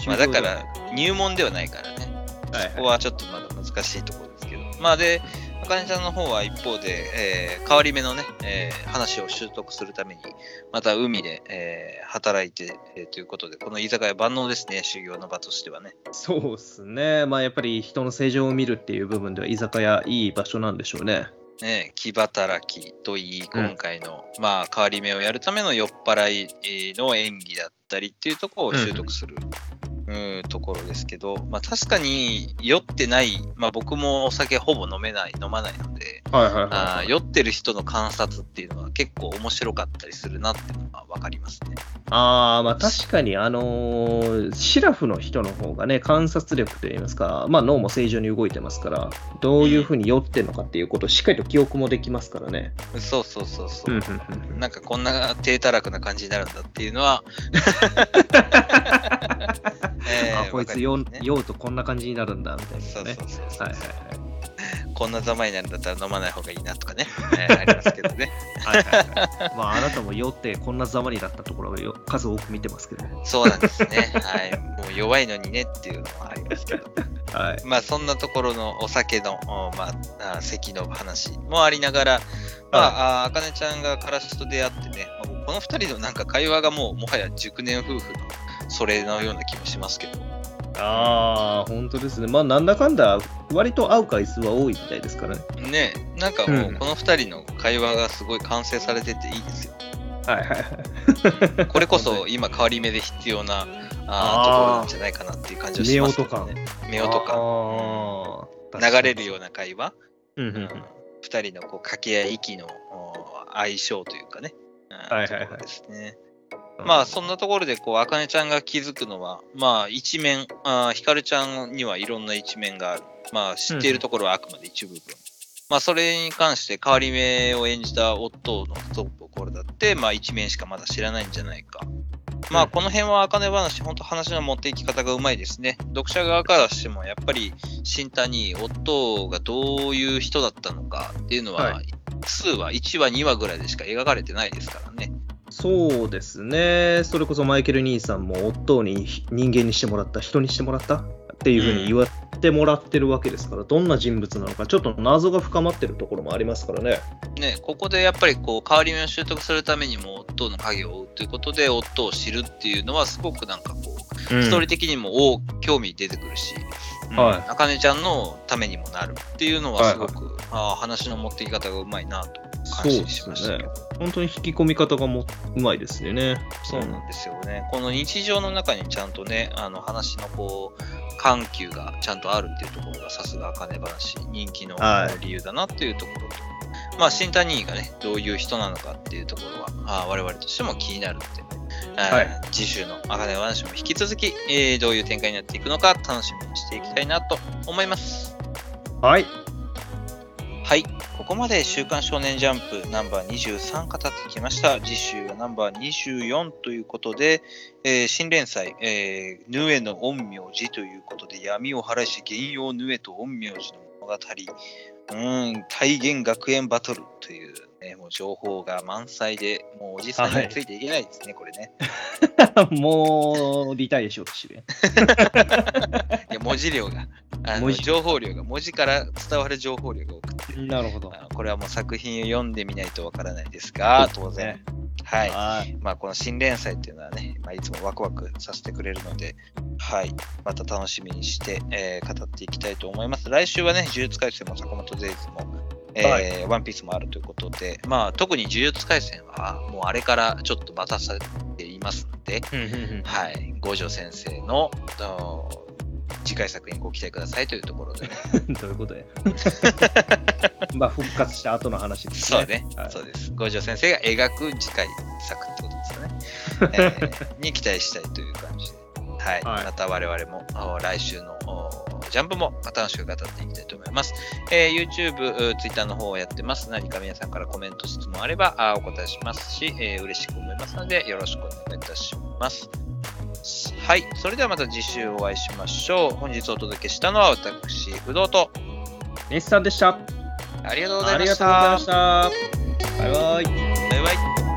まあだから入門ではないからね。はいここはちょっとまだ難しいところですけど。まあで、あかねちゃんの方は一方で、えー変わり目のね、えー話を習得するために、また海で、えー働いて、えーということで、この居酒屋万能ですね、修行の場としてはね。そうですね。まあやっぱり人の正常を見るっていう部分では居酒屋いい場所なんでしょうね。ね、気働きといい、今回の、まあ、変わり目をやるための酔っ払いえーの演技だったりっていうところを習得する、うん、ところですけど、まあ、確かに酔ってない、まあ、僕もお酒ほぼ飲めない、飲まないので、はいはいあー酔ってる人の観察っていうのは結構面白かったりするなっていうのは分かりますね。ああ、まあ確かに、あのーシラフの人の方がね、観察力といいますか、まあ脳も正常に動いてますから、どういうふうに酔ってるのかっていうことをしっかりと記憶もできますからね。そうそうそうそう。なんかこんな低たらくな感じになるんだっていうのは、[LAUGHS] えーあ、こいつ酔酔うとこんな感じになるんだ、みたいそうなね。そうそうそうはいはいこんなざまになるんだったら飲まない方がいいなとかね、[LAUGHS] えーありますけどね。はい。はいはいはいまああなたも酔ってこんなざまになったところをよ数多く見てますけど。そうなんですね。はい。もう弱いのにねっていうのはありますけど。[LAUGHS] はい。まあそんなところのお酒の、おまあ、あ席の話もありながら、まあ、あかねちゃんがからしと出会ってね、この二人のなんか会話がもうもはや熟年夫婦のそれのような気もしますけど。ああ、本当ですね。まあなんだかんだ、割と会う回数は多いみたいですからね。ねなんかもううんこの二人の会話がすごい完成されてていいですよ。はいはいはい。これこそ今変わり目で必要なあところなんじゃないかなっていう感じはしますね。目音感。あー流れるような会話。うんうんうん二人のこう掛け合い息のお相性というかね。うんはいはいはいですね。まあそんなところでこう、あかねちゃんが気づくのは、まあ一面、あひかるちゃんにはいろんな一面がある。まあ知っているところはあくまで一部分。まあそれに関して変わり目を演じた夫のところだって、まあ一面しかまだ知らないんじゃないか。まあ、この辺は、あかね話、本当話の持っていき方がうまいですね。読者側からしても、やっぱり、新谷、夫がどういう人だったのかっていうのは、は数は1話、2話ぐらいでしか描かれてないですからね。そうですね。それこそマイケル兄さんも夫に人間にしてもらった、人にしてもらったっていうふうに言わってもらってるわけですから、どんな人物なのか、ちょっと謎が深まってるところもありますからね。ね、ここでやっぱりこう変わり目を習得するためにも夫の影を追うということで夫を知るっていうのはすごくなんかこう、ストーリー的にもお興味出てくるし、うん。はい。あかねちゃんのためにもなるっていうのはすごはいく、ああ話の持っていき方がうまいなと感心ですしましたけねど。。本当に引き込み方がもうまいですよね。そうなんですよね。この日常の中にちゃんとね、あの話のこう、緩急がちゃんとあるっていうところがさすがあかね話、人気のはい理由だなっていうところと、まあ、新谷がね、どういう人なのかっていうところは、あ我々としても気になるって、あーはい次週のあかね話も引き続き、えーどういう展開になっていくのか楽しみにしていきたいなと思います。はい。はい。ここまで週刊少年ジャンプナンバー23語ってきました。次週はナンバー24ということで、えー新連載、えーヌエの陰陽師ということで、闇を晴らし、幻陽ヌエと陰陽師の物語、うん、体現学園バトルという、ね、もう情報が満載で、もうおじさんにはついていけないですね、これね。[LAUGHS] もう、リタイアしようとしてるいや文字量が、情報量が、文字から伝わる情報量が多くて。なるほど。あこれはもう作品を読んでみないとわからないですが、当然。はい。はい。まあ、この新連載っていうのはね、まあ、いつもワクワクさせてくれるので、はい。また楽しみにして、えー語っていきたいと思います。来週はね、呪術廻戦も坂本ゼイズも、えーはいワンピースもあるということで、まあ、特に呪術廻戦は、もうあれからちょっと待たされていますので、はい。五条先生の、と次回作にご期待くださいというところで、[LAUGHS] どういうことや。[LAUGHS] まあ、復活した後の話ですね。そうね、はいそうです。五条先生が描く次回作ってことですよね。[LAUGHS] えーに期待したいという感じで。はい。はいまた我々もあ来週のおジャンプも楽しく語っていきたいと思います。えー YouTube、Twitter の方をやってます。何か皆さんからコメント、質問あればあお答えしますし、えー嬉しく思いますのでよろしくお願いいたします。はい。それではまた次週お会いしましょう。本日お届けしたのは私、不動と、西さんでした。ありがとうございましありがとうございた。ました。バイバイ。バイバイ。